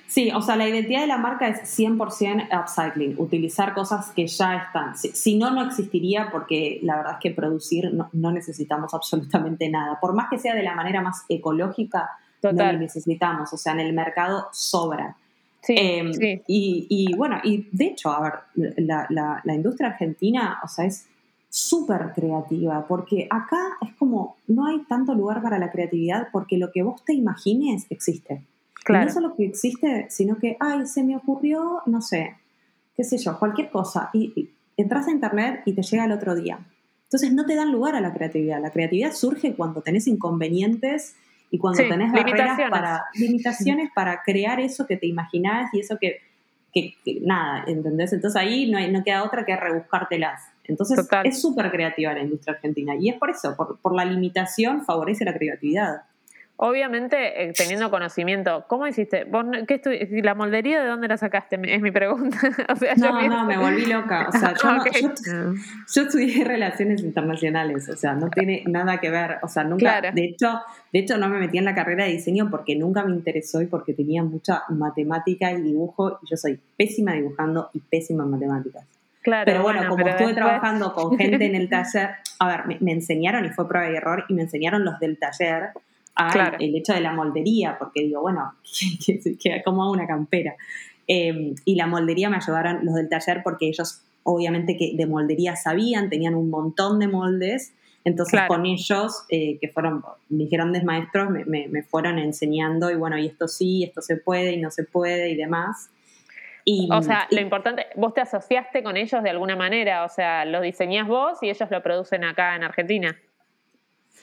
Sí, o sea, la identidad de la marca es 100% upcycling, utilizar cosas que ya están. Si, no, no existiría porque la verdad es que producir no, necesitamos absolutamente nada. Por más que sea de la manera más ecológica, no lo necesitamos. O sea, en el mercado sobra. Sí, em, sí. Y, bueno, y de hecho, a ver, la, la industria argentina, o sea, es súper creativa, porque acá es como, no hay tanto lugar para la creatividad porque lo que vos te imagines existe. No solo que existe, sino que, ay, se me ocurrió, no sé, qué sé yo, cualquier cosa. Y, entras a internet y te llega el otro día. Entonces no te dan lugar a la creatividad. La creatividad surge cuando tenés inconvenientes y cuando tenés barreras para limitaciones para crear eso que te imaginás y eso que, que, nada, ¿entendés? Entonces ahí no, hay, no queda otra que rebuscártelas. Entonces es súper creativa la industria argentina y es por eso, por, por la limitación favorece la creatividad. Obviamente, eh, teniendo conocimiento, ¿cómo hiciste? ¿Vos, qué ¿La moldería de dónde la sacaste? Es mi pregunta. no, no, me volví loca. O sea, yo, estudié relaciones internacionales, o sea, no tiene nada que ver. O sea, nunca. De, hecho, de hecho, no me metí en la carrera de diseño porque nunca me interesó y porque tenía mucha matemática y dibujo. Y yo soy pésima dibujando y pésima en matemáticas. Claro, pero bueno, como estuve trabajando con gente en el taller, a ver, me, me enseñaron y fue prueba y error y me enseñaron los del taller el hecho de la moldería, porque digo, bueno, como hago una campera. Em, y la moldería me ayudaron los del taller porque ellos obviamente que de moldería sabían, tenían un montón de moldes, entonces con ellos, eh, que fueron mis grandes maestros, me, fueron enseñando y bueno, y esto sí, esto se puede y no se puede y demás. Y, o sea, lo importante, vos te asociaste con ellos de alguna manera, o sea, lo diseñás vos y ellos lo producen acá en Argentina.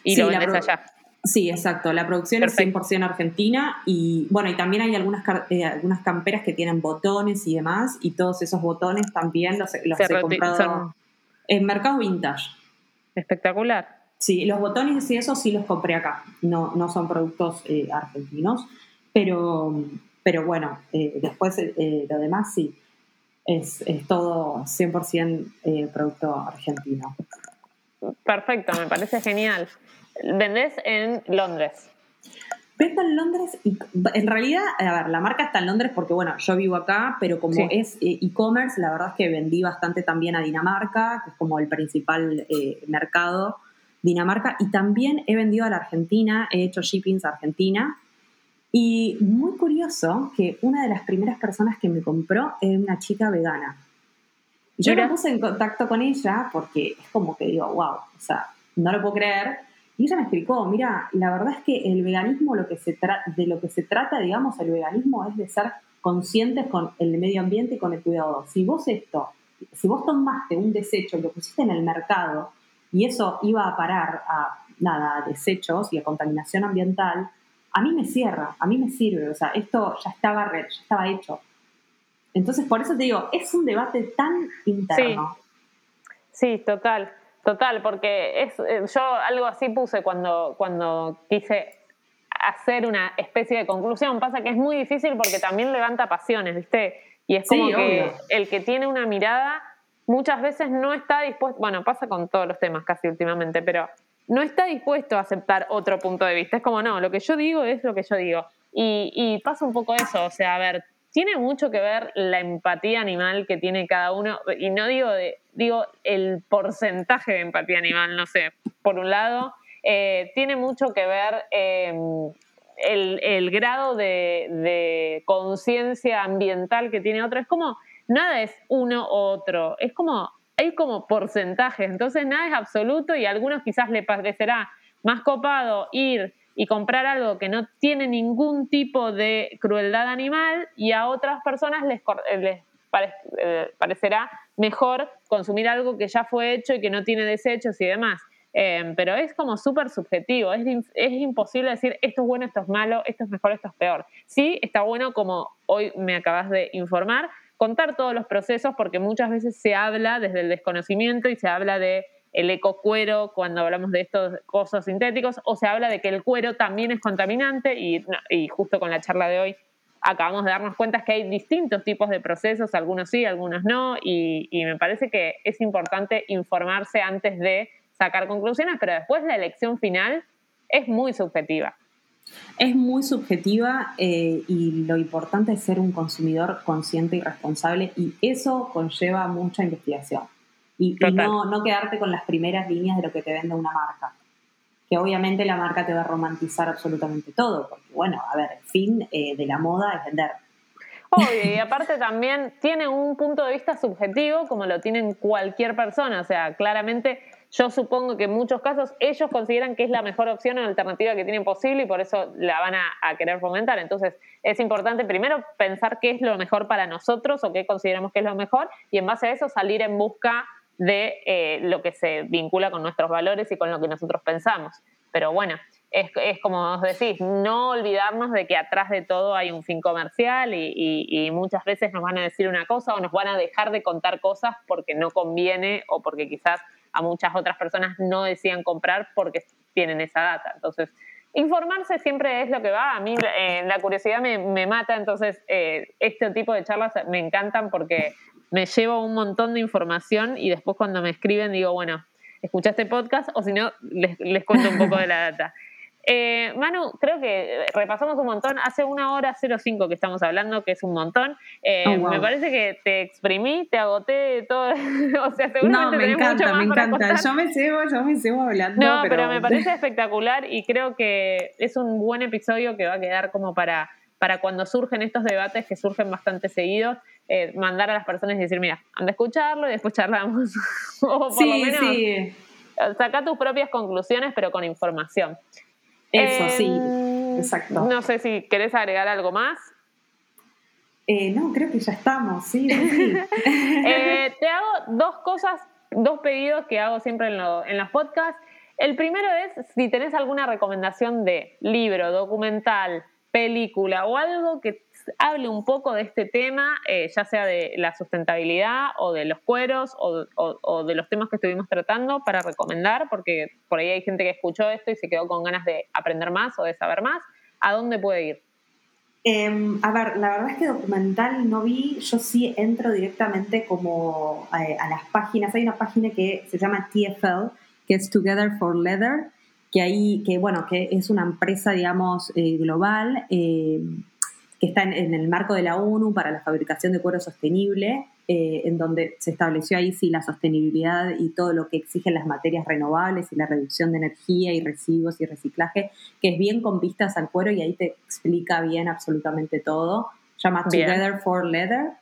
Y lo vendes allá. Sí, exacto. La producción es 100% argentina y bueno, y también hay algunas, eh, algunas camperas que tienen botones y demás y todos esos botones también los, los he comprado en mercado vintage. Espectacular. Sí, los botones y eso sí los compré acá. No, no son productos eh, argentinos, pero, pero bueno, eh, después lo demás sí. Es, es todo 100% producto argentino. Perfecto, me parece genial. Vendés en Londres. Vendo en Londres y en realidad, a ver, la marca está en Londres porque, bueno, yo vivo acá, pero como es eh, e-commerce, la verdad es que vendí bastante también a Dinamarca, que es como el principal eh, mercado Dinamarca, y también he vendido a la Argentina, he hecho shippings a Argentina, Y muy curioso que una de las primeras personas que me compró era una chica vegana. Yo me puse en contacto con ella porque es como que digo, wow, o sea, no lo puedo creer. Y ella me explicó, mira, la verdad es que el veganismo, lo que se de lo que se trata, digamos, el veganismo es de ser conscientes con el medio ambiente y con el cuidado. Si vos esto, si vos tomaste un desecho y lo pusiste en el mercado y eso iba a parar a nada, a desechos y a contaminación ambiental, a mí me cierra, a mí me sirve, o sea, esto ya estaba, ya estaba hecho. Entonces, por eso te digo, es un debate tan interno. Sí, total, total, porque es, eh, yo algo así puse cuando, cuando quise hacer una especie de conclusión. Pasa que es muy difícil porque también levanta pasiones, ¿viste? Y es como que el que tiene una mirada muchas veces no está dispuesto, bueno, pasa con todos los temas casi últimamente, pero no está dispuesto a aceptar otro punto de vista. Es como, no, lo que yo digo es lo que yo digo. Y, y pasa un poco eso, o sea, a ver, tiene mucho que ver la empatía animal que tiene cada uno, y no digo, de, digo el porcentaje de empatía animal, no sé, por un lado, eh, tiene mucho que ver em, el, grado de, conciencia ambiental que tiene otro. Es como, nada es uno u otro, es como, hay como porcentajes, entonces nada es absoluto y a algunos quizás le parecerá más copado ir y comprar algo que no tiene ningún tipo de crueldad animal y a otras personas les, les eh, parecerá mejor consumir algo que ya fue hecho y que no tiene desechos y demás. Em, pero es como súper subjetivo, es, es, imposible decir esto es bueno, esto es malo, esto es mejor, esto es peor. Sí, está bueno, como hoy me acabas de informar, contar todos los procesos porque muchas veces se habla desde el desconocimiento y se habla de el ecocuero cuando hablamos de estos cosas sintéticos, o se habla de que el cuero también es contaminante y, justo con la charla de hoy acabamos de darnos cuenta que hay distintos tipos de procesos, algunos sí, algunos no, y, y, me parece que es importante informarse antes de sacar conclusiones, pero después la elección final es muy subjetiva. Es muy subjetiva eh, y lo importante es ser un consumidor consciente y responsable y eso conlleva mucha investigación. Y, no, no, quedarte con las primeras líneas de lo que te vende una marca. Que obviamente la marca te va a romantizar absolutamente todo, porque bueno, a ver, el fin eh, de la moda es vender. Obvio, y aparte también tiene un punto de vista subjetivo como lo tiene cualquier persona, o sea, claramente yo supongo que en muchos casos ellos consideran que es la mejor opción o alternativa que tienen posible y por eso la van a, querer fomentar. Entonces es importante primero pensar qué es lo mejor para nosotros o qué consideramos que es lo mejor y en base a eso salir en busca de eh, lo que se vincula con nuestros valores y con lo que nosotros pensamos. Pero bueno, es, como os decís, no olvidarnos de que atrás de todo hay un fin comercial y, muchas veces nos van a decir una cosa o nos van a dejar de contar cosas porque no conviene o porque quizás a muchas otras personas no decían comprar porque tienen esa data. Entonces, informarse siempre es lo que va. A mí eh, la curiosidad me, mata, entonces eh, este tipo de charlas me encantan porque me llevo un montón de información y después cuando me escriben digo, bueno, escucha este podcast o si no, les, les cuento un poco de la data. Eh, Manu, creo que repasamos un montón. Hace una hora 05 que estamos hablando, que es un montón. Eh, oh, me parece que te exprimí, te agoté todo. o sea, seguramente no, me encanta, me encanta. Yo me cebo, yo me cebo hablando. No, pero... me parece espectacular y creo que es un buen episodio que va a quedar como para, para cuando surgen estos debates que surgen bastante seguidos. Eh, mandar a las personas y decir, mira, anda a escucharlo y después charlamos. o por sí, lo menos sí. saca tus propias conclusiones, pero con información. Eso, sí, em, exacto. No sé si querés agregar algo más. Eh, no, creo que ya estamos, sí. Eh, te hago dos cosas, dos pedidos que hago siempre en, en los podcasts. El primero es si tenés alguna recomendación de libro, documental, película o algo que hable un poco de este tema, eh, ya sea de la sustentabilidad o de los cueros o, de los temas que estuvimos tratando para recomendar, porque por ahí hay gente que escuchó esto y se quedó con ganas de aprender más o de saber más. ¿A dónde puede ir? Em, a ver, la verdad es que documental no vi, yo sí entro directamente como eh, a las páginas, hay una página que se llama TFL, que es Together for Leather, que ahí, que bueno, que es una empresa, digamos, eh, global, que está en, el marco de la ONU para la fabricación de cuero sostenible. eh, en donde se estableció ahí sí la sostenibilidad y todo lo que exigen las materias renovables y la reducción de energía y residuos y reciclaje, que es bien con vistas al cuero y ahí te explica bien absolutamente todo. Llama Together for Leather.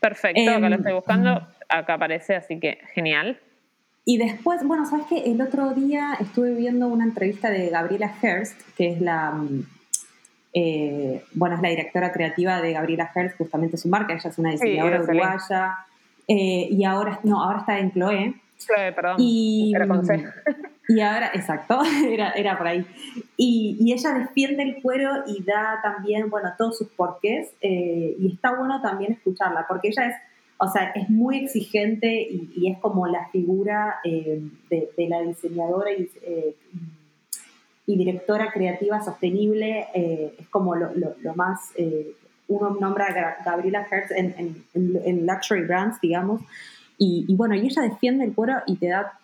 Perfecto, acá lo estoy buscando, acá aparece, así que genial. Y después, bueno, sabes que el otro día estuve viendo una entrevista de Gabriela Hearst, que es la, mm, eh, bueno, es la directora creativa de Gabriela Hearst, justamente su marca, ella es una diseñadora uruguaya, eh, y ahora, no, ahora está en Chloe. Chloe, perdón. Y, y ahora, exacto, era, era por ahí. Y, y, ella defiende el cuero y da también, bueno, todos sus porqués, eh, y está bueno también escucharla, porque ella es o sea, es muy exigente y, es como la figura eh, de, la diseñadora eh, y, directora creativa sostenible, eh, es como lo, más, uno nombra a Gabriela Hertz en, Luxury Brands, digamos, y, bueno, y ella defiende el cuero y te da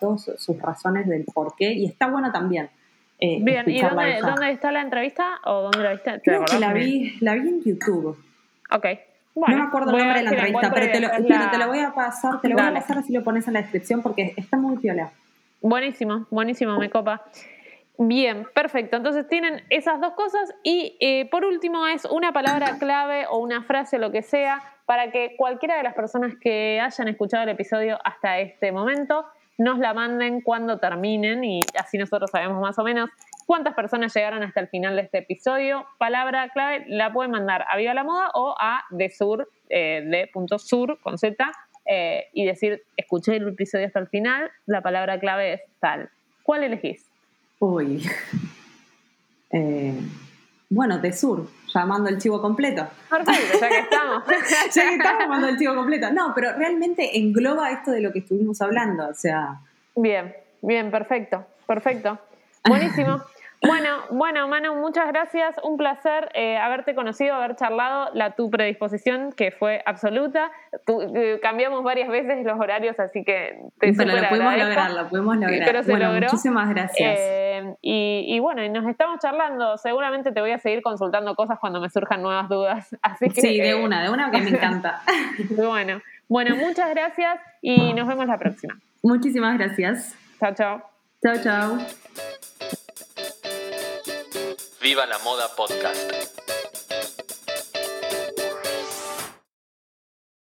todas sus razones del por qué, y está bueno también. Bien, ¿y dónde, está la entrevista o dónde la viste? Creo que la vi, la vi en YouTube. Ok, no me acuerdo el nombre de la entrevista, pero te lo, te lo, voy a pasar, te lo voy a pasar así lo pones en la descripción porque está muy piola. Buenísimo, buenísimo, me copa. Bien, perfecto. Entonces tienen esas dos cosas y eh, por último es una palabra clave o una frase, lo que sea, para que cualquiera de las personas que hayan escuchado el episodio hasta este momento nos la manden cuando terminen y así nosotros sabemos más o menos cuántas personas llegaron hasta el final de este episodio. Palabra clave la pueden mandar a Viva la Moda o a de sur, eh, de punto sur con Z eh, y decir, escuché el episodio hasta el final, la palabra clave es tal. ¿Cuál elegís? Uy. Eh, bueno, de sur, llamando el chivo completo. Perfecto, ya que estamos. ya que estamos llamando el chivo completo. No, pero realmente engloba esto de lo que estuvimos hablando, o sea. Bien, bien, perfecto, perfecto. Buenísimo. Bueno, bueno, Manu, muchas gracias. Un placer eh, haberte conocido, haber charlado, la tu predisposición que fue absoluta. Eh, cambiamos varias veces los horarios, así que te Pero lo pudimos lograr, lo pudimos lograr. bueno, muchísimas gracias. Eh, y, bueno, nos estamos charlando. Seguramente te voy a seguir consultando cosas cuando me surjan nuevas dudas. Así que, sí, de una, de una que me encanta. bueno, bueno, muchas gracias y nos vemos la próxima. Muchísimas gracias. Chao, chao. Chao, chao. Viva la Moda Podcast.